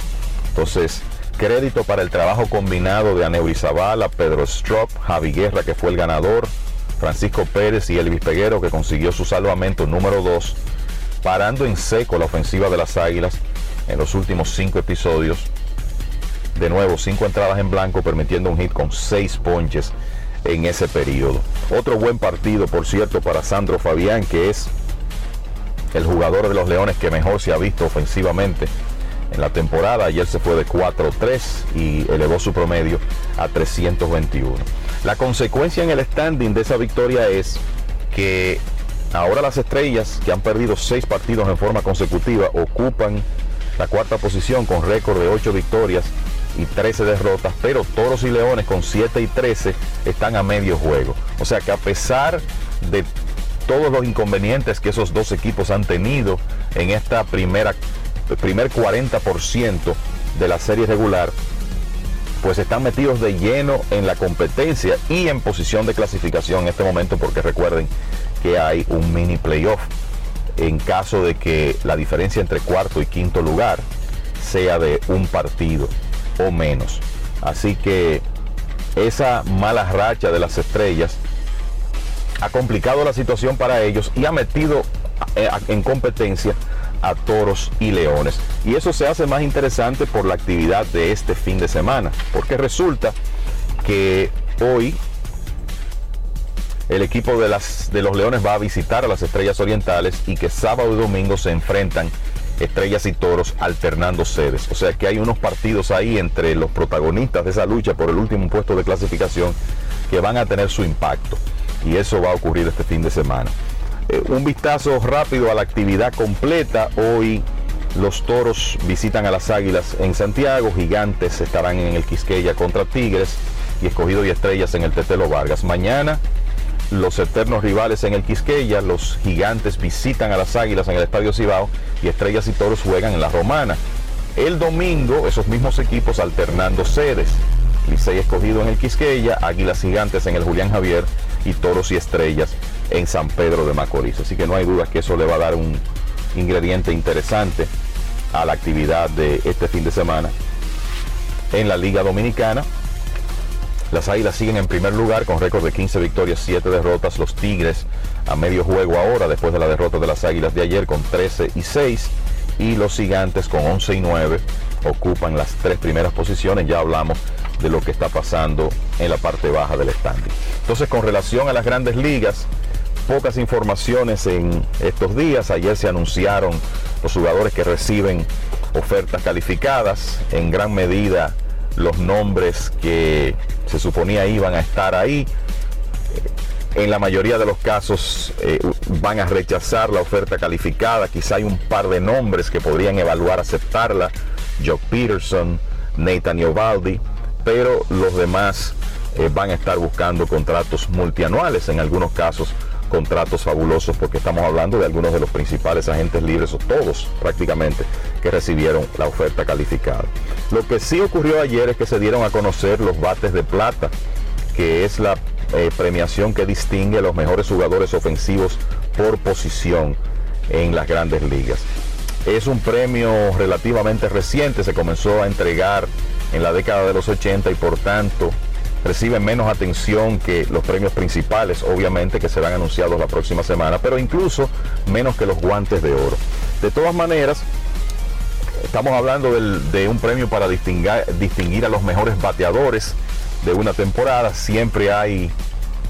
Entonces, crédito para el trabajo combinado de Aneury Zavala, Pedro Strop, Javi Guerra, que fue el ganador, Francisco Pérez y Elvis Peguero, que consiguió su salvamento número 2, parando en seco la ofensiva de las Águilas en los últimos cinco episodios de nuevo, cinco entradas en blanco, permitiendo un hit con seis ponches en ese periodo. Otro buen partido, por cierto, para Sandro Fabián, que es el jugador de los Leones que mejor se ha visto ofensivamente en la temporada. Ayer se fue de 4-3 y elevó su promedio a 321. La consecuencia en el standing de esa victoria es que ahora las estrellas, que han perdido seis partidos en forma consecutiva, ocupan la cuarta posición con récord de 8 victorias y 13 derrotas, pero Toros y Leones con 7 y 13 están a medio juego. O sea que a pesar de todos los inconvenientes que esos dos equipos han tenido en esta primera primer 40% de la serie regular, pues están metidos de lleno en la competencia y en posición de clasificación en este momento, porque recuerden que hay un mini playoff en caso de que la diferencia entre cuarto y quinto lugar sea de un partido o menos. Así que esa mala racha de las estrellas ha complicado la situación para ellos y ha metido eh, en competencia a toros y leones. Y eso se hace más interesante por la actividad de este fin de semana, porque resulta que hoy el equipo de, las, de los leones va a visitar a las estrellas orientales y que sábado y domingo se enfrentan Estrellas y Toros alternando sedes. O sea que hay unos partidos ahí entre los protagonistas de esa lucha por el último puesto de clasificación que van a tener su impacto. Y eso va a ocurrir este fin de semana. Eh, un vistazo rápido a la actividad completa. Hoy los Toros visitan a las Águilas en Santiago. Gigantes estarán en el Quisqueya contra Tigres. Y Escogido y Estrellas en el Tetelo Vargas. Mañana los eternos rivales en el Quisqueya, los gigantes visitan a las águilas en el Estadio Cibao y Estrellas y Toros juegan en la Romana. El domingo, esos mismos equipos alternando sedes. Licey escogido en el Quisqueya, Águilas Gigantes en el Julián Javier y Toros y Estrellas en San Pedro de Macorís. Así que no hay duda que eso le va a dar un ingrediente interesante a la actividad de este fin de semana en la Liga Dominicana. Las Águilas siguen en primer lugar con récord de 15 victorias, 7 derrotas. Los Tigres a medio juego ahora después de la derrota de las Águilas de ayer con 13 y 6. Y los Gigantes con 11 y 9 ocupan las tres primeras posiciones. Ya hablamos de lo que está pasando en la parte baja del standing. Entonces con relación a las grandes ligas, pocas informaciones en estos días. Ayer se anunciaron los jugadores que reciben ofertas calificadas. En gran medida los nombres que se suponía iban a estar ahí. En la mayoría de los casos eh, van a rechazar la oferta calificada. Quizá hay un par de nombres que podrían evaluar aceptarla. Joe Peterson, Nathan Ovaldi, pero los demás eh, van a estar buscando contratos multianuales, en algunos casos contratos fabulosos porque estamos hablando de algunos de los principales agentes libres o todos prácticamente que recibieron la oferta calificada. Lo que sí ocurrió ayer es que se dieron a conocer los bates de plata, que es la eh, premiación que distingue a los mejores jugadores ofensivos por posición en las grandes ligas. Es un premio relativamente reciente, se comenzó a entregar en la década de los 80 y por tanto recibe menos atención que los premios principales, obviamente, que serán anunciados la próxima semana, pero incluso menos que los guantes de oro. De todas maneras, estamos hablando de un premio para distinguir, a los mejores bateadores de una temporada. Siempre hay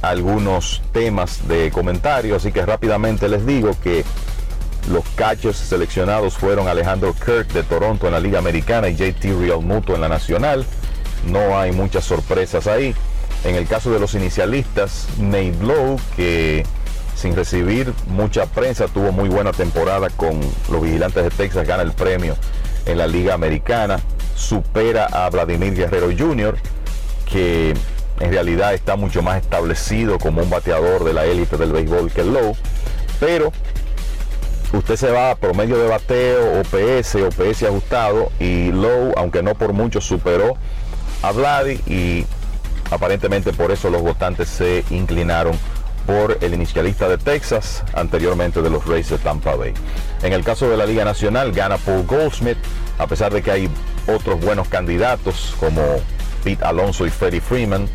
algunos temas de comentario, así que rápidamente les digo que los cachos seleccionados fueron Alejandro Kirk de Toronto en la Liga Americana y JT Realmuto en la Nacional. No hay muchas sorpresas ahí. En el caso de los inicialistas, Nate Lowe, que sin recibir mucha prensa tuvo muy buena temporada con los vigilantes de Texas, gana el premio en la Liga Americana, supera a Vladimir Guerrero Jr., que en realidad está mucho más establecido como un bateador de la élite del béisbol que Lowe, pero usted se va a promedio de bateo, OPS, OPS ajustado y Lowe, aunque no por mucho, superó a Vladi y aparentemente por eso los votantes se inclinaron por el inicialista de Texas, anteriormente de los Rays de Tampa Bay. En el caso de la Liga Nacional gana Paul Goldsmith, a pesar de que hay otros buenos candidatos como Pete Alonso y Freddie Freeman.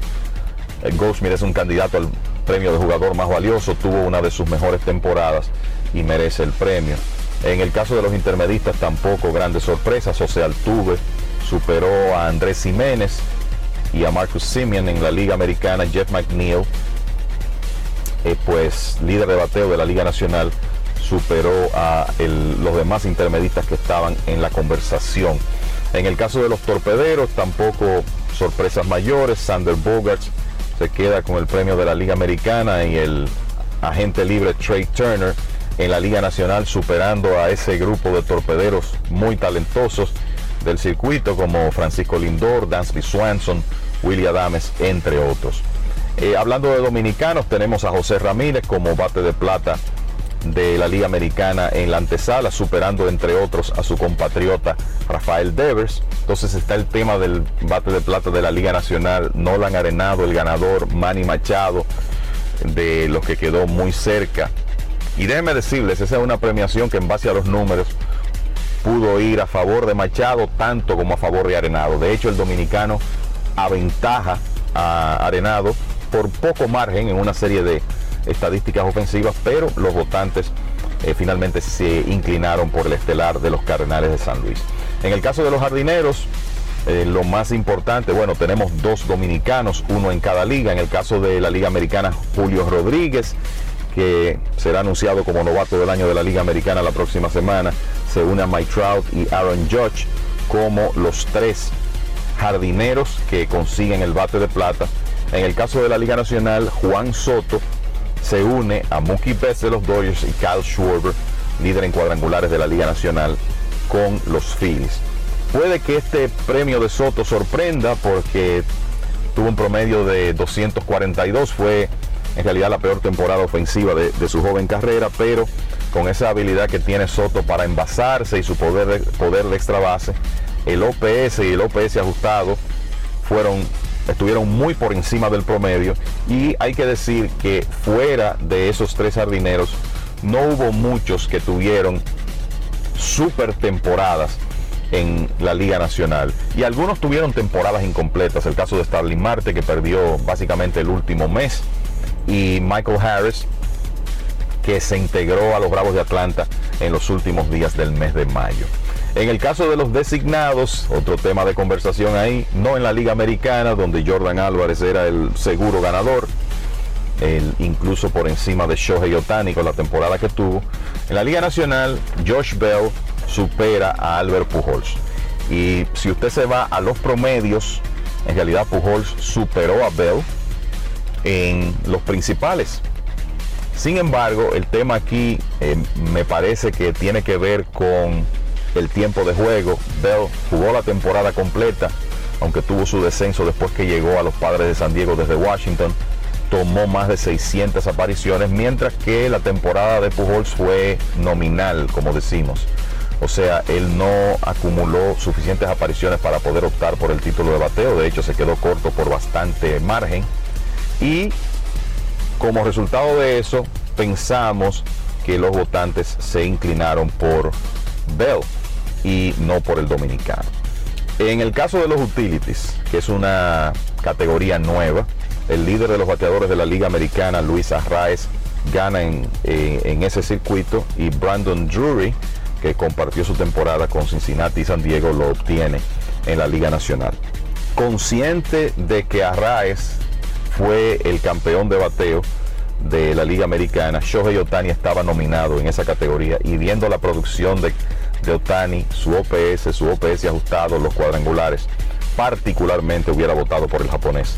El Goldsmith es un candidato al premio de jugador más valioso, tuvo una de sus mejores temporadas y merece el premio. En el caso de los intermedistas tampoco grandes sorpresas, o sea, Altuve superó a Andrés Jiménez y a Marcus Simeon en la Liga Americana, Jeff McNeil, eh, pues líder de bateo de la Liga Nacional, superó a los demás intermedistas que estaban en la conversación. En el caso de los torpederos, tampoco sorpresas mayores. Sander Bogarts se queda con el premio de la Liga Americana y el agente libre Trey Turner en la Liga Nacional, superando a ese grupo de torpederos muy talentosos del circuito como Francisco Lindor, Dansby Swanson, Willie Adames, entre otros. Eh, hablando de dominicanos, tenemos a José Ramírez como bate de plata de la Liga Americana en la antesala, superando entre otros a su compatriota Rafael Devers. Entonces está el tema del bate de plata de la Liga Nacional, Nolan Arenado, el ganador, Manny Machado, de los que quedó muy cerca. Y déjenme decirles, esa es una premiación que en base a los números pudo ir a favor de Machado tanto como a favor de Arenado. De hecho, el dominicano aventaja a Arenado por poco margen en una serie de estadísticas ofensivas, pero los votantes eh, finalmente se inclinaron por el estelar de los Cardenales de San Luis. En el caso de los jardineros, eh, lo más importante, bueno, tenemos dos dominicanos, uno en cada liga. En el caso de la Liga Americana, Julio Rodríguez, que será anunciado como novato del año de la Liga Americana la próxima semana, se une a Mike Trout y Aaron Judge como los tres jardineros que consiguen el bate de plata. En el caso de la Liga Nacional, Juan Soto se une a Mookie Betts de los Dodgers y Kyle Schwarber, líder en cuadrangulares de la Liga Nacional, con los Phillies. Puede que este premio de Soto sorprenda porque tuvo un promedio de 242, fue en realidad la peor temporada ofensiva de, su joven carrera, pero con esa habilidad que tiene Soto para envasarse y su poder de, poder de extra base, el OPS y el OPS ajustado fueron estuvieron muy por encima del promedio y hay que decir que fuera de esos tres jardineros no hubo muchos que tuvieron super temporadas en la Liga Nacional. Y algunos tuvieron temporadas incompletas. El caso de Starling Marte, que perdió básicamente el último mes. Y Michael Harris, que se integró a los Bravos de Atlanta en los últimos días del mes de mayo. En el caso de los designados, otro tema de conversación ahí, no en la Liga Americana, donde Jordan Álvarez era el seguro ganador, el, incluso por encima de Shohei Otani con la temporada que tuvo. En la Liga Nacional, Josh Bell supera a Albert Pujols. Y si usted se va a los promedios, en realidad Pujols superó a Bell en los principales. Sin embargo, el tema aquí eh, me parece que tiene que ver con el tiempo de juego. Bell jugó la temporada completa, aunque tuvo su descenso después que llegó a los padres de San Diego desde Washington. tomó más de 600 apariciones, mientras que la temporada de Pujols fue nominal, como decimos. O sea, él no acumuló suficientes apariciones para poder optar por el título de bateo. De hecho, se quedó corto por bastante margen. Y como resultado de eso, pensamos que los votantes se inclinaron por Bell y no por el dominicano. En el caso de los utilities, que es una categoría nueva, el líder de los bateadores de la Liga Americana, Luis Arraez, gana en, en ese circuito y Brandon Drury, que compartió su temporada con Cincinnati y San Diego, lo obtiene en la Liga Nacional. Consciente de que Arraez fue el campeón de bateo de la Liga Americana, Shohei Otani estaba nominado en esa categoría y viendo la producción de, Otani, su OPS, su OPS ajustado, los cuadrangulares, particularmente hubiera votado por el japonés.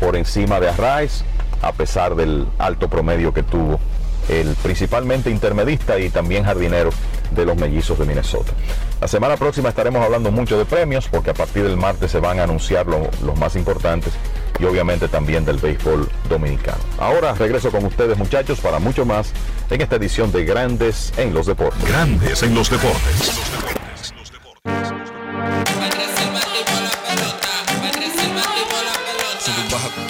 Por encima de Arraez, a pesar del alto promedio que tuvo el principalmente intermedista y también jardinero de los mellizos de Minnesota. La semana próxima estaremos hablando mucho de premios porque a partir del martes se van a anunciar los más importantes y obviamente también del béisbol dominicano. Ahora regreso con ustedes muchachos para mucho más en esta edición de Grandes en los Deportes. Grandes en los Deportes.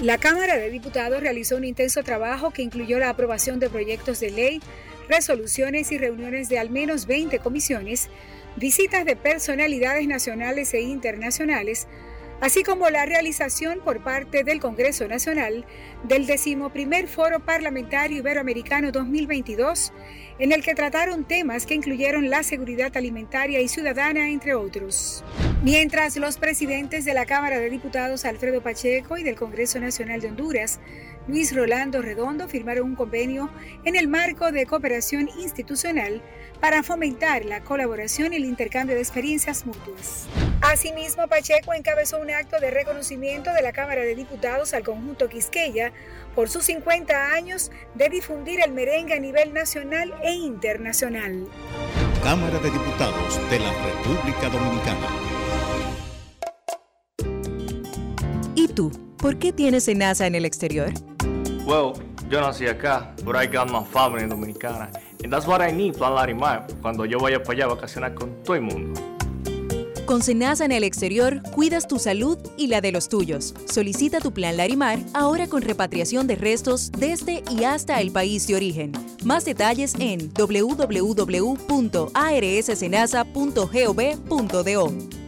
La Cámara de Diputados realizó un intenso trabajo que incluyó la aprobación de proyectos de ley, resoluciones y reuniones de al menos 20 comisiones, visitas de personalidades nacionales e internacionales, así como la realización por parte del Congreso Nacional del decimoprimer Foro Parlamentario Iberoamericano 2022, en el que trataron temas que incluyeron la seguridad alimentaria y ciudadana, entre otros. Mientras los presidentes de la Cámara de Diputados Alfredo Pacheco y del Congreso Nacional de Honduras, Luis Rolando Redondo, firmaron un convenio en el marco de cooperación institucional para fomentar la colaboración y el intercambio de experiencias mutuas. Asimismo, Pacheco encabezó un acto de reconocimiento de la Cámara de Diputados al conjunto Quisqueya por sus 50 años de difundir el merengue a nivel nacional e internacional. Cámara de Diputados de la República Dominicana. ¿Y tú? ¿Por qué tienes enaza en el exterior? Well, yo nací acá, but I got my family dominicana. And that's what I need, Plan Larimar, cuando yo vaya para allá a vacacionar con todo el mundo. Con Senasa en el exterior, cuidas tu salud y la de los tuyos. Solicita tu plan Larimar ahora con repatriación de restos desde y hasta el país de origen. Más detalles en www.arssenasa.gov.do.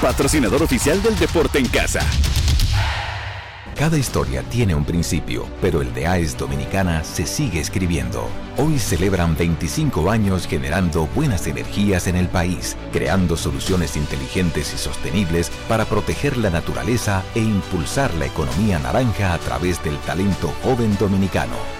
patrocinador oficial del deporte en casa. Cada historia tiene un principio, pero el de AES Dominicana se sigue escribiendo. Hoy celebran 25 años generando buenas energías en el país, creando soluciones inteligentes y sostenibles para proteger la naturaleza e impulsar la economía naranja a través del talento joven dominicano.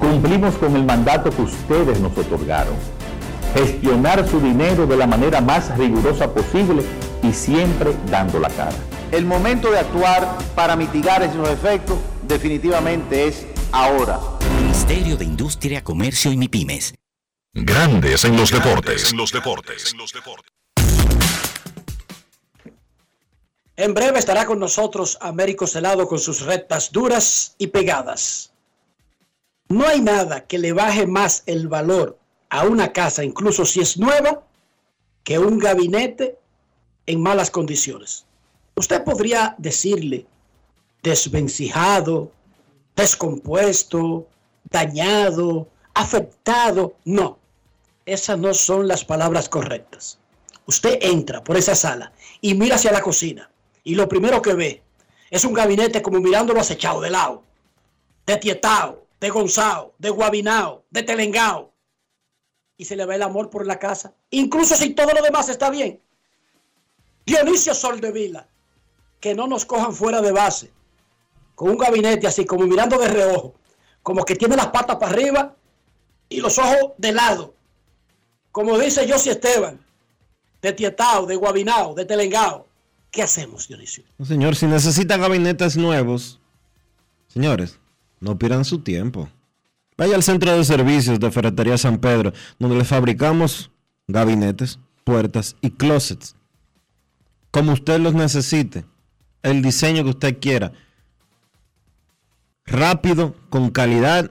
Cumplimos con el mandato que ustedes nos otorgaron. Gestionar su dinero de la manera más rigurosa posible y siempre dando la cara. El momento de actuar para mitigar esos efectos definitivamente es ahora. Ministerio de Industria, Comercio y MIPIMES. Grandes en los deportes. En los deportes. En breve estará con nosotros Américo Celado con sus rectas duras y pegadas. No hay nada que le baje más el valor a una casa, incluso si es nueva, que un gabinete en malas condiciones. Usted podría decirle desvencijado, descompuesto, dañado, afectado. No, esas no son las palabras correctas. Usted entra por esa sala y mira hacia la cocina y lo primero que ve es un gabinete como mirándolo acechado de lado, de Tietao, de Gonzao, de Guabinao, de Telengao. Y se le ve el amor por la casa, incluso si todo lo demás está bien. Dionisio Soldevila, que no nos cojan fuera de base, con un gabinete así como mirando de reojo, como que tiene las patas para arriba y los ojos de lado. Como dice José Esteban, de Tietao, de Guabinao, de Telengao. ¿Qué hacemos, Dionisio? señor, si necesitan gabinetes nuevos, señores, no pierdan su tiempo. Vaya al centro de servicios de Ferretería San Pedro, donde le fabricamos gabinetes, puertas y closets. Como usted los necesite, el diseño que usted quiera. Rápido, con calidad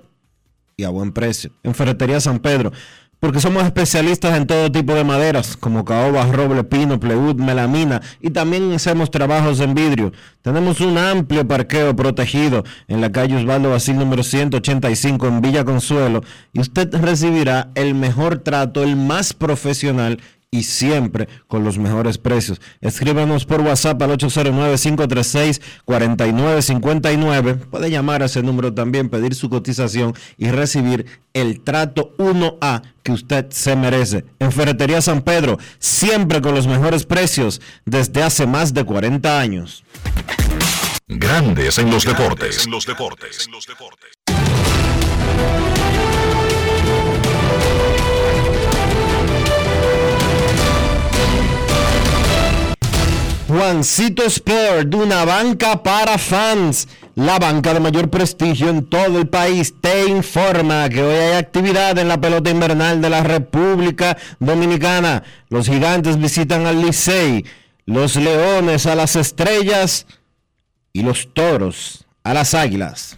y a buen precio. En Ferretería San Pedro. Porque somos especialistas en todo tipo de maderas, como caoba, roble, pino, pleud, melamina, y también hacemos trabajos en vidrio. Tenemos un amplio parqueo protegido en la calle Osvaldo Basil número 185 en Villa Consuelo, y usted recibirá el mejor trato, el más profesional y siempre con los mejores precios. Escríbanos por WhatsApp al 809-536-4959. Puede llamar a ese número también, pedir su cotización y recibir el trato 1A que usted se merece. En Ferretería San Pedro, siempre con los mejores precios desde hace más de 40 años. Grandes en los deportes. En los deportes. En los deportes. Juancito Sport, una banca para fans. La banca de mayor prestigio en todo el país te informa que hoy hay actividad en la pelota invernal de la República Dominicana. Los gigantes visitan al Licey, los leones a las estrellas y los toros a las águilas.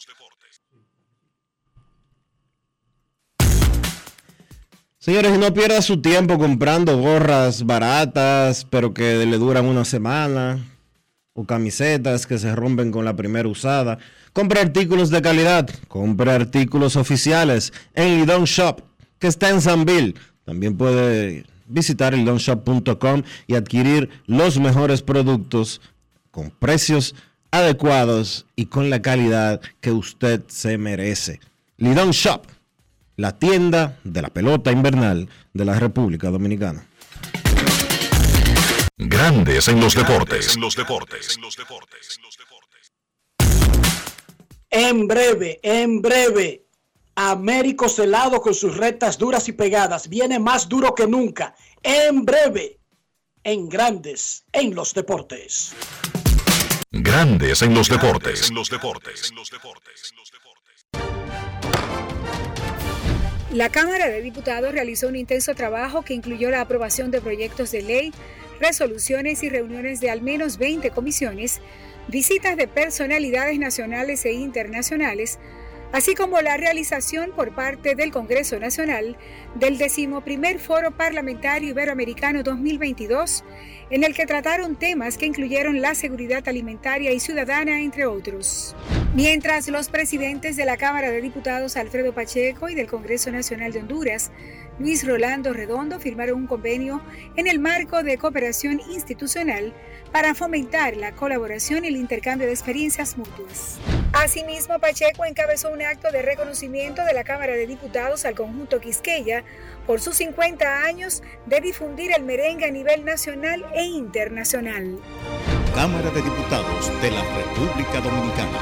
Señores, no pierda su tiempo comprando gorras baratas, pero que le duran una semana, o camisetas que se rompen con la primera usada. Compre artículos de calidad, compre artículos oficiales en Lidon Shop, que está en Sanville. También puede visitar lidonshop.com y adquirir los mejores productos con precios adecuados y con la calidad que usted se merece. Lidon Shop la tienda de la pelota invernal de la República Dominicana. Grandes en los deportes. En breve, en breve, Américo Celado con sus rectas duras y pegadas viene más duro que nunca. En breve, en Grandes en los deportes. Grandes en los deportes. La Cámara de Diputados realizó un intenso trabajo que incluyó la aprobación de proyectos de ley, resoluciones y reuniones de al menos 20 comisiones, visitas de personalidades nacionales e internacionales, así como la realización por parte del Congreso Nacional del decimoprimer Foro Parlamentario Iberoamericano 2022, en el que trataron temas que incluyeron la seguridad alimentaria y ciudadana, entre otros. Mientras los presidentes de la Cámara de Diputados Alfredo Pacheco y del Congreso Nacional de Honduras Luis Rolando Redondo firmaron un convenio en el marco de cooperación institucional para fomentar la colaboración y el intercambio de experiencias mutuas. Asimismo, Pacheco encabezó un acto de reconocimiento de la Cámara de Diputados al conjunto Quisqueya por sus 50 años de difundir el merengue a nivel nacional e internacional. Cámara de Diputados de la República Dominicana.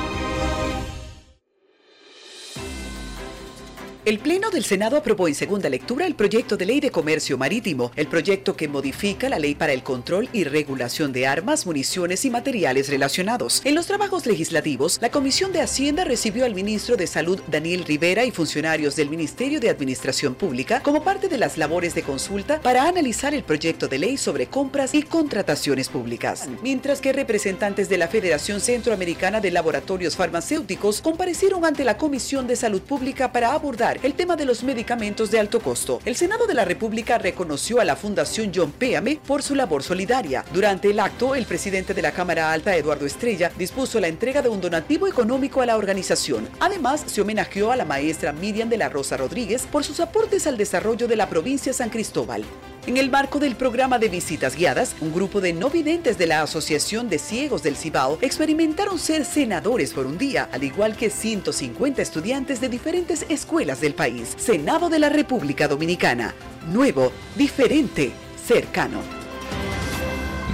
El Pleno del Senado aprobó en segunda lectura el proyecto de ley de comercio marítimo, el proyecto que modifica la ley para el control y regulación de armas, municiones y materiales relacionados. En los trabajos legislativos, la Comisión de Hacienda recibió al ministro de Salud Daniel Rivera y funcionarios del Ministerio de Administración Pública como parte de las labores de consulta para analizar el proyecto de ley sobre compras y contrataciones públicas. Mientras que representantes de la Federación Centroamericana de Laboratorios Farmacéuticos comparecieron ante la Comisión de Salud Pública para abordar el tema de los medicamentos de alto costo. El Senado de la República reconoció a la Fundación John Péame por su labor solidaria. Durante el acto, el presidente de la Cámara Alta, Eduardo Estrella, dispuso la entrega de un donativo económico a la organización. Además, se homenajeó a la maestra Miriam de la Rosa Rodríguez por sus aportes al desarrollo de la provincia San Cristóbal. En el marco del programa de visitas guiadas, un grupo de no videntes de la Asociación de Ciegos del Cibao experimentaron ser senadores por un día, al igual que 150 estudiantes de diferentes escuelas del país. Senado de la República Dominicana. Nuevo, diferente, cercano.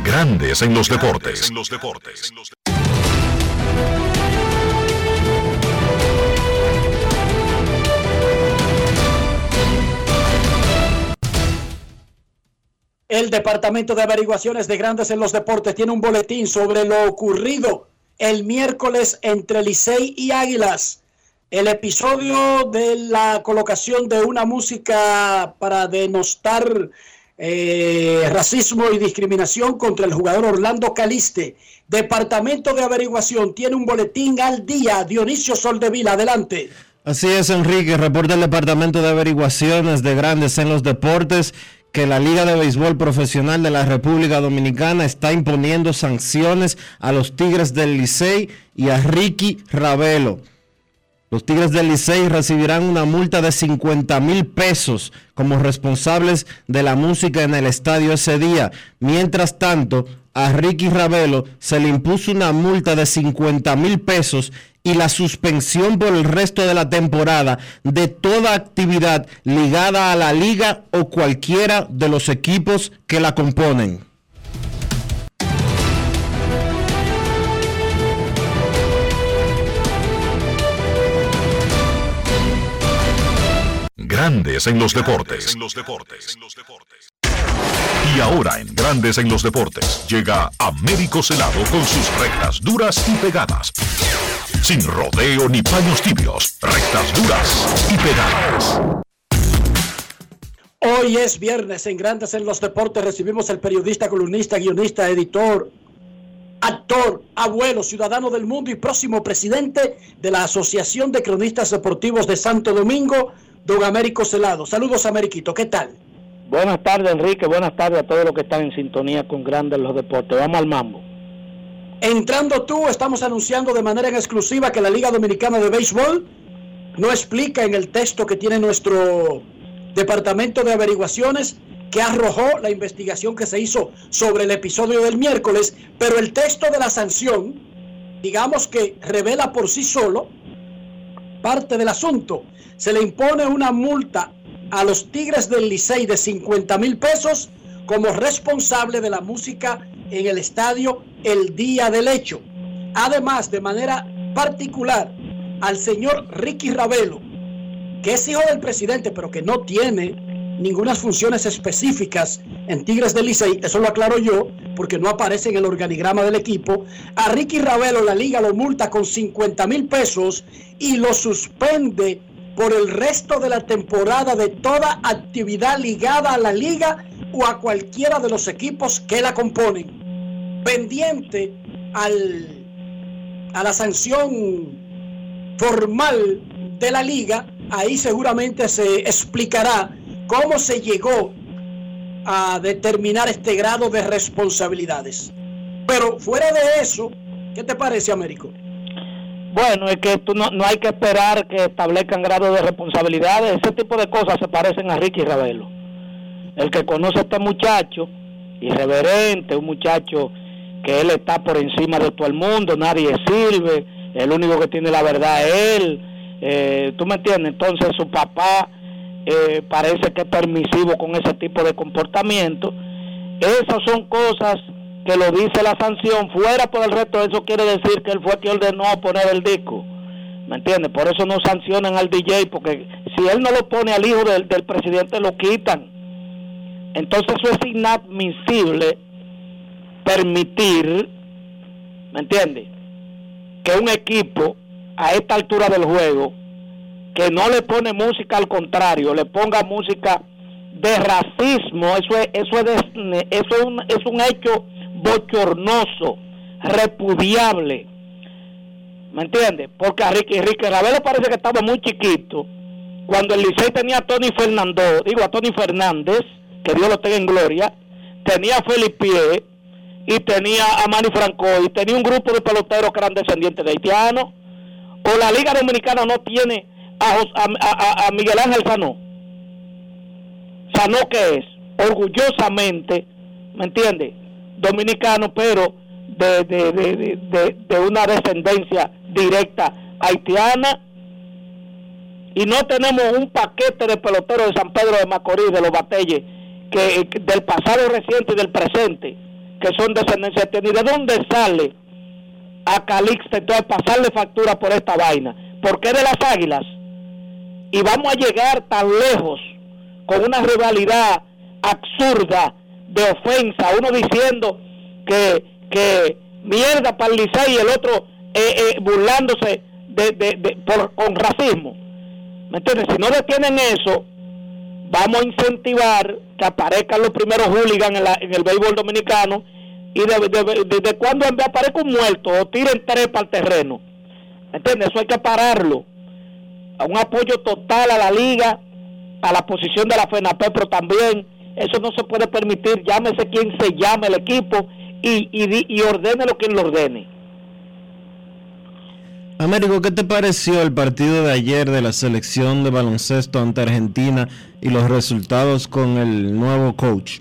Grandes en los deportes. El Departamento de Averiguaciones de Grandes en los Deportes tiene un boletín sobre lo ocurrido el miércoles entre Licey y Águilas. El episodio de la colocación de una música para denostar eh, racismo y discriminación contra el jugador Orlando Caliste. Departamento de Averiguación tiene un boletín al día. Dionisio Soldevila, adelante. Así es, Enrique. Reporta el Departamento de Averiguaciones de Grandes en los Deportes que la Liga de Béisbol Profesional de la República Dominicana está imponiendo sanciones a los Tigres del Licey y a Ricky Ravelo. Los Tigres del Licey recibirán una multa de 50 mil pesos como responsables de la música en el estadio ese día. Mientras tanto, a Ricky Ravelo se le impuso una multa de 50 mil pesos y la suspensión por el resto de la temporada de toda actividad ligada a la liga o cualquiera de los equipos que la componen. Grandes en los deportes. Y ahora en Grandes en los Deportes llega Américo Celado con sus rectas duras y pegadas. Sin rodeo ni paños tibios, rectas duras y pegadas. Hoy es viernes en Grandes en los Deportes. Recibimos el periodista, columnista, guionista, editor, actor, abuelo, ciudadano del mundo y próximo presidente de la Asociación de Cronistas Deportivos de Santo Domingo, don Américo Celado. Saludos, Ameriquito. ¿Qué tal? Buenas tardes, Enrique. Buenas tardes a todos los que están en sintonía con Grandes los Deportes. Vamos al mambo. Entrando tú, estamos anunciando de manera exclusiva que la Liga Dominicana de Béisbol no explica en el texto que tiene nuestro Departamento de Averiguaciones que arrojó la investigación que se hizo sobre el episodio del miércoles, pero el texto de la sanción, digamos que revela por sí solo parte del asunto. Se le impone una multa a los Tigres del Licey de 50 mil pesos como responsable de la música en el estadio el día del hecho. Además, de manera particular, al señor Ricky Ravelo, que es hijo del presidente, pero que no tiene ninguna funciones específicas en Tigres del Licey, eso lo aclaro yo, porque no aparece en el organigrama del equipo. A Ricky Ravelo la liga lo multa con 50 mil pesos y lo suspende por el resto de la temporada de toda actividad ligada a la liga o a cualquiera de los equipos que la componen. Pendiente al, a la sanción formal de la liga, ahí seguramente se explicará cómo se llegó a determinar este grado de responsabilidades. Pero fuera de eso, ¿qué te parece, Américo? Bueno, es que tú no, no hay que esperar que establezcan grado de responsabilidades. Ese tipo de cosas se parecen a Ricky Ravelo. El que conoce a este muchacho, irreverente, un muchacho que él está por encima de todo el mundo, nadie sirve, el único que tiene la verdad es él. Eh, ¿Tú me entiendes? Entonces su papá eh, parece que es permisivo con ese tipo de comportamiento. Esas son cosas que lo dice la sanción, fuera por el resto, eso quiere decir que él fue quien ordenó poner el disco. ¿Me entiendes? Por eso no sancionan al DJ, porque si él no lo pone al hijo del, del presidente, lo quitan. Entonces eso es inadmisible permitir, ¿me entiendes? Que un equipo a esta altura del juego, que no le pone música al contrario, le ponga música de racismo, eso es, eso es, eso es, un, es un hecho bochornoso, repudiable. ¿Me entiendes? Porque a Ricky, Ricky Ravelo parece que estaba muy chiquito. Cuando el Licey tenía a Tony Fernando, digo a Tony Fernández, que Dios lo tenga en gloria, tenía a Felipe y tenía a Manny Franco y tenía un grupo de peloteros que eran descendientes de haitianos. O la Liga Dominicana no tiene a, a, a Miguel Ángel Sanó. Sanó que es, orgullosamente, ¿me entiendes? Dominicano, pero de, de, de, de, una descendencia directa haitiana. Y no tenemos un paquete de peloteros de San Pedro de Macorís, de los Batelles, que, del pasado reciente y del presente, que son descendencia haitiana. ¿Y de dónde sale a Calixte entonces pasarle factura por esta vaina? Porque de las águilas. Y vamos a llegar tan lejos con una rivalidad absurda de ofensa, uno diciendo que, que mierda para el Licey y el otro eh, eh, burlándose de, de, por, con racismo. ¿Me entiendes? Si no detienen eso, vamos a incentivar que aparezcan los primeros hooligans en, en el béisbol dominicano y desde de, cuando aparezca un muerto o tiren tres para el terreno. ¿Me entiendes? Eso hay que pararlo. A un apoyo total a la liga, a la posición de la FENAPE, pero también eso no se puede permitir, llámese quien se llame el equipo y, y, y ordene lo que lo ordene. Américo, ¿qué te pareció el partido de ayer de la selección de baloncesto ante Argentina y los resultados con el nuevo coach?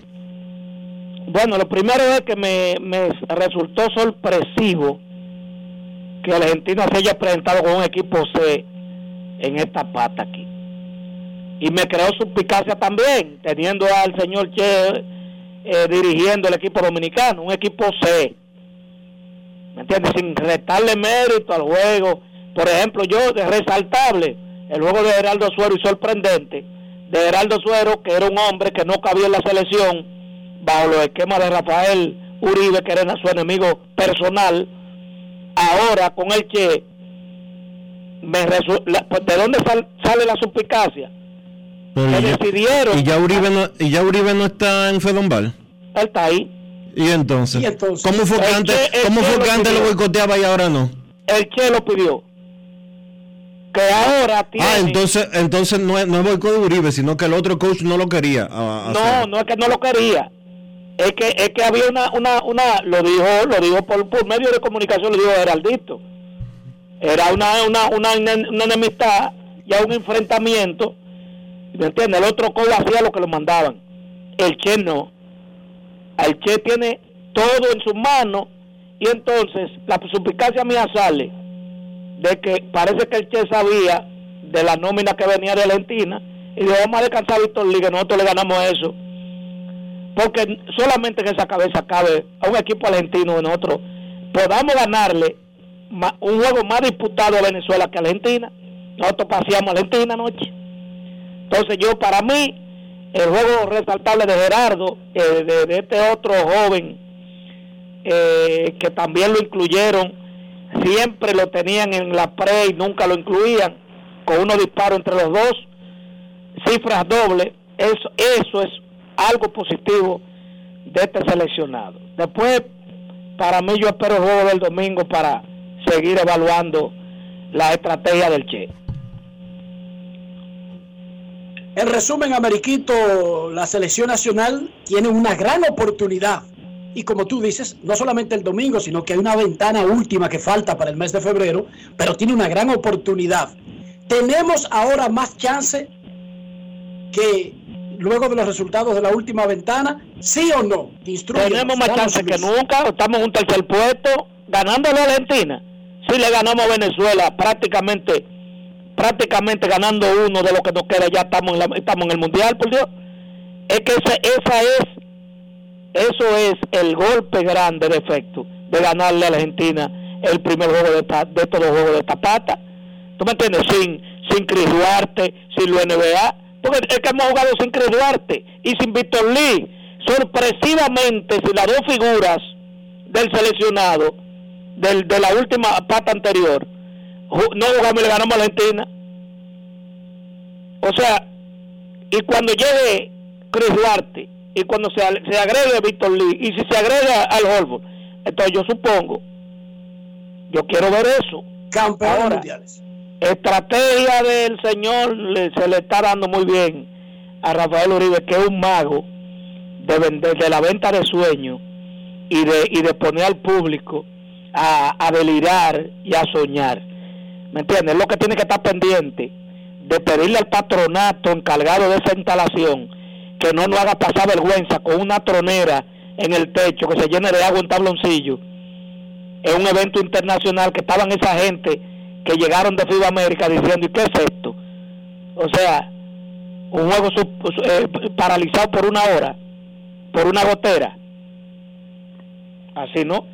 Bueno, lo primero es que me, me resultó sorpresivo que Argentina se haya presentado con un equipo C en esta pata aquí y me creó suspicacia también, teniendo al señor Che eh, dirigiendo el equipo dominicano, un equipo C. ¿Me entiendes? Sin restarle mérito al juego. Por ejemplo, yo, resaltable, el juego de Geraldo Suero y sorprendente, de Geraldo Suero, que era un hombre que no cabía en la selección bajo los esquemas de Rafael Uribe, que era su enemigo personal, ahora con el que me pues, ¿de dónde sale la suspicacia? Que decidieron. ¿Y ya, Uribe no, ¿Y ya Uribe no está en Fedombal? Él está ahí. ¿Y entonces? ¿Cómo fue que antes, ¿cómo fue que antes lo, boicoteaba y ahora no? El Che lo pidió. Que ahora ah, tiene... Ah, entonces, entonces no es, no es boicot de Uribe, sino que el otro coach no lo quería. no, no es que no lo quería. Es que, es que había una, una, una, lo dijo, lo dijo por, por medio de comunicación, lo dijo Heraldito. Era una, una, una, una enemistad, ya un enfrentamiento. ¿Me entiendes? El otro coach hacía lo que lo mandaban. El Che no. El Che tiene todo en sus manos y entonces la suplicacia mía sale de que parece que el Che sabía de la nómina que venía de Argentina y dijo vamos a descansar a Víctor Liga, nosotros le ganamos eso porque solamente en esa cabeza cabe a un equipo argentino de nosotros podamos ganarle un juego más disputado a Venezuela que a Argentina nosotros paseamos a Argentina anoche entonces yo para mí el juego resaltable de Gerardo eh, de, este otro joven eh, que también lo incluyeron siempre lo tenían en la pre y nunca lo incluían con unos disparos entre los dos cifras dobles eso, eso es algo positivo de este seleccionado. Después, para mí, yo espero el juego del domingo para seguir evaluando la estrategia del Che. En resumen, Ameriquito, la selección nacional tiene una gran oportunidad. Y como tú dices, no solamente el domingo, sino que hay una ventana última que falta para el mes de febrero, pero tiene una gran oportunidad. Tenemos ahora más chance que luego de los resultados de la última ventana? ¿Sí o no? Tenemos más chance que nunca, estamos en un tercer puesto, ganándole a Argentina. Si le ganamos a Venezuela, prácticamente prácticamente ganando uno de lo que nos queda, ya estamos en, estamos en el Mundial, por Dios. Es que esa, esa es, eso es el golpe grande de efecto de ganarle a la Argentina el primer juego de, de estos dos juegos de tapata. ¿Tú me entiendes? Sin, sin Chris Duarte, sin lo NBA porque es que hemos jugado sin Cris Duarte y sin Víctor Lee. Sorpresivamente, si las dos figuras del seleccionado del, de la última pata anterior no jugamos y le ganamos a Argentina. O sea, y cuando llegue Chris Duarte y cuando se, se agregue Víctor Lee y si se agrega al Holford, entonces yo supongo, yo quiero ver eso. Campeones mundiales estrategia del señor se le está dando muy bien a Rafael Uribe, que es un mago de vender de la venta de sueños y de, y de poner al público a, a delirar y a soñar. ¿Me entiendes? Lo que tiene que estar pendiente de pedirle al patronato encargado de esa instalación que no nos haga pasar vergüenza con una tronera en el techo que se llene de agua en tabloncillo. Es un evento internacional que estaban esa gente que llegaron de FIBA América diciendo, ¿y qué es esto? O sea, un juego eh, paralizado por una hora, por una gotera. Así, ¿no?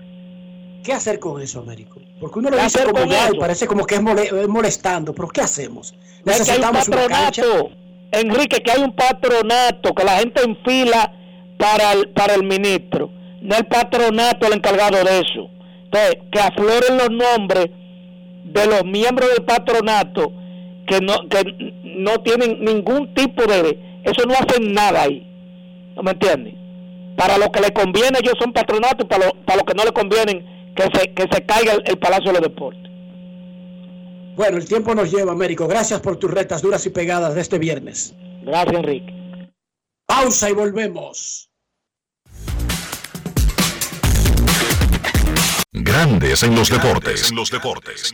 ¿Qué hacer con eso, Américo? Porque uno lo dice como y parece como que es, molestando, pero ¿qué hacemos? Necesitamos un patronato, Enrique, que hay un patronato, que la gente enfila para el, para el ministro, no el patronato el encargado de eso. Entonces, que afloren los nombres de los miembros del patronato que no que no tienen ningún tipo de eso no hacen nada ahí no me entiendes para lo que le conviene ellos son patronatos para lo, para lo que no le conviene que se que se caiga el, Palacio de los Deportes. Bueno el tiempo nos lleva Américo. Gracias por tus retas duras y pegadas de este viernes. Gracias Enrique. Pausa y volvemos. Grandes en los deportes. En los deportes.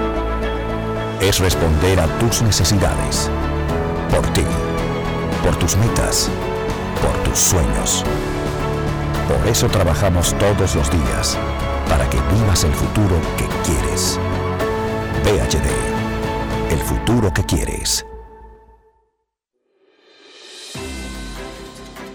Es responder a tus necesidades. Por ti. Por tus metas. Por tus sueños. Por eso trabajamos todos los días. Para que vivas el futuro que quieres. VHD. El futuro que quieres.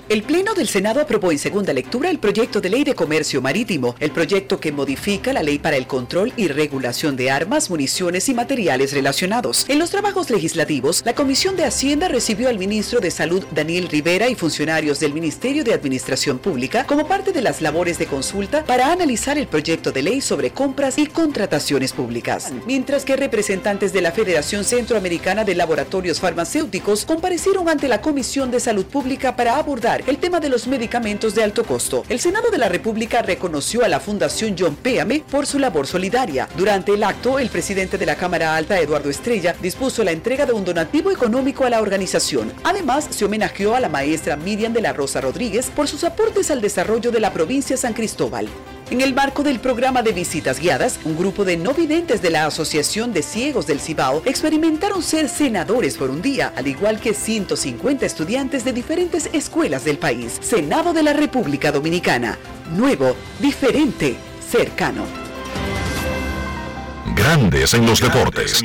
El Pleno del Senado aprobó en segunda lectura el proyecto de ley de comercio marítimo, el proyecto que modifica la ley para el control y regulación de armas, municiones y materiales relacionados. En los trabajos legislativos, la Comisión de Hacienda recibió al ministro de Salud Daniel Rivera y funcionarios del Ministerio de Administración Pública como parte de las labores de consulta para analizar el proyecto de ley sobre compras y contrataciones públicas. Mientras que representantes de la Federación Centroamericana de Laboratorios Farmacéuticos comparecieron ante la Comisión de Salud Pública para abordar el tema de los medicamentos de alto costo. El Senado de la República reconoció a la Fundación John Péame por su labor solidaria. Durante el acto, el presidente de la Cámara Alta, Eduardo Estrella, dispuso la entrega de un donativo económico a la organización. Además, se homenajeó a la maestra Miriam de la Rosa Rodríguez por sus aportes al desarrollo de la provincia San Cristóbal. En el marco del programa de visitas guiadas, un grupo de no videntes de la Asociación de Ciegos del Cibao experimentaron ser senadores por un día, al igual que 150 estudiantes de diferentes escuelas del país. Senado de la República Dominicana. Nuevo, diferente, cercano. Grandes en los deportes.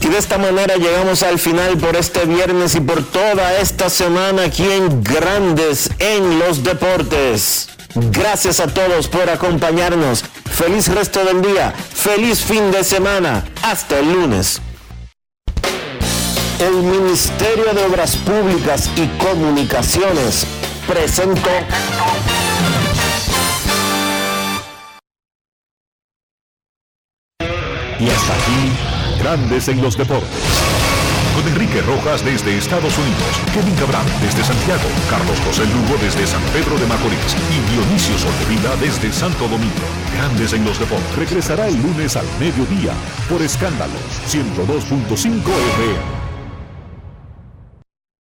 Y de esta manera llegamos al final por este viernes y por toda esta semana aquí en Grandes en los Deportes. Gracias a todos por acompañarnos. Feliz resto del día. Feliz fin de semana. Hasta el lunes. El Ministerio de Obras Públicas y Comunicaciones presentó. Y hasta aquí, Grandes en los Deportes. Enrique Rojas desde Estados Unidos, Kevin Cabral desde Santiago, Carlos José Lugo desde San Pedro de Macorís y Dionisio Solterida desde Santo Domingo. Grandes en los Deportes regresará el lunes al mediodía por Escándalos 102.5 FM.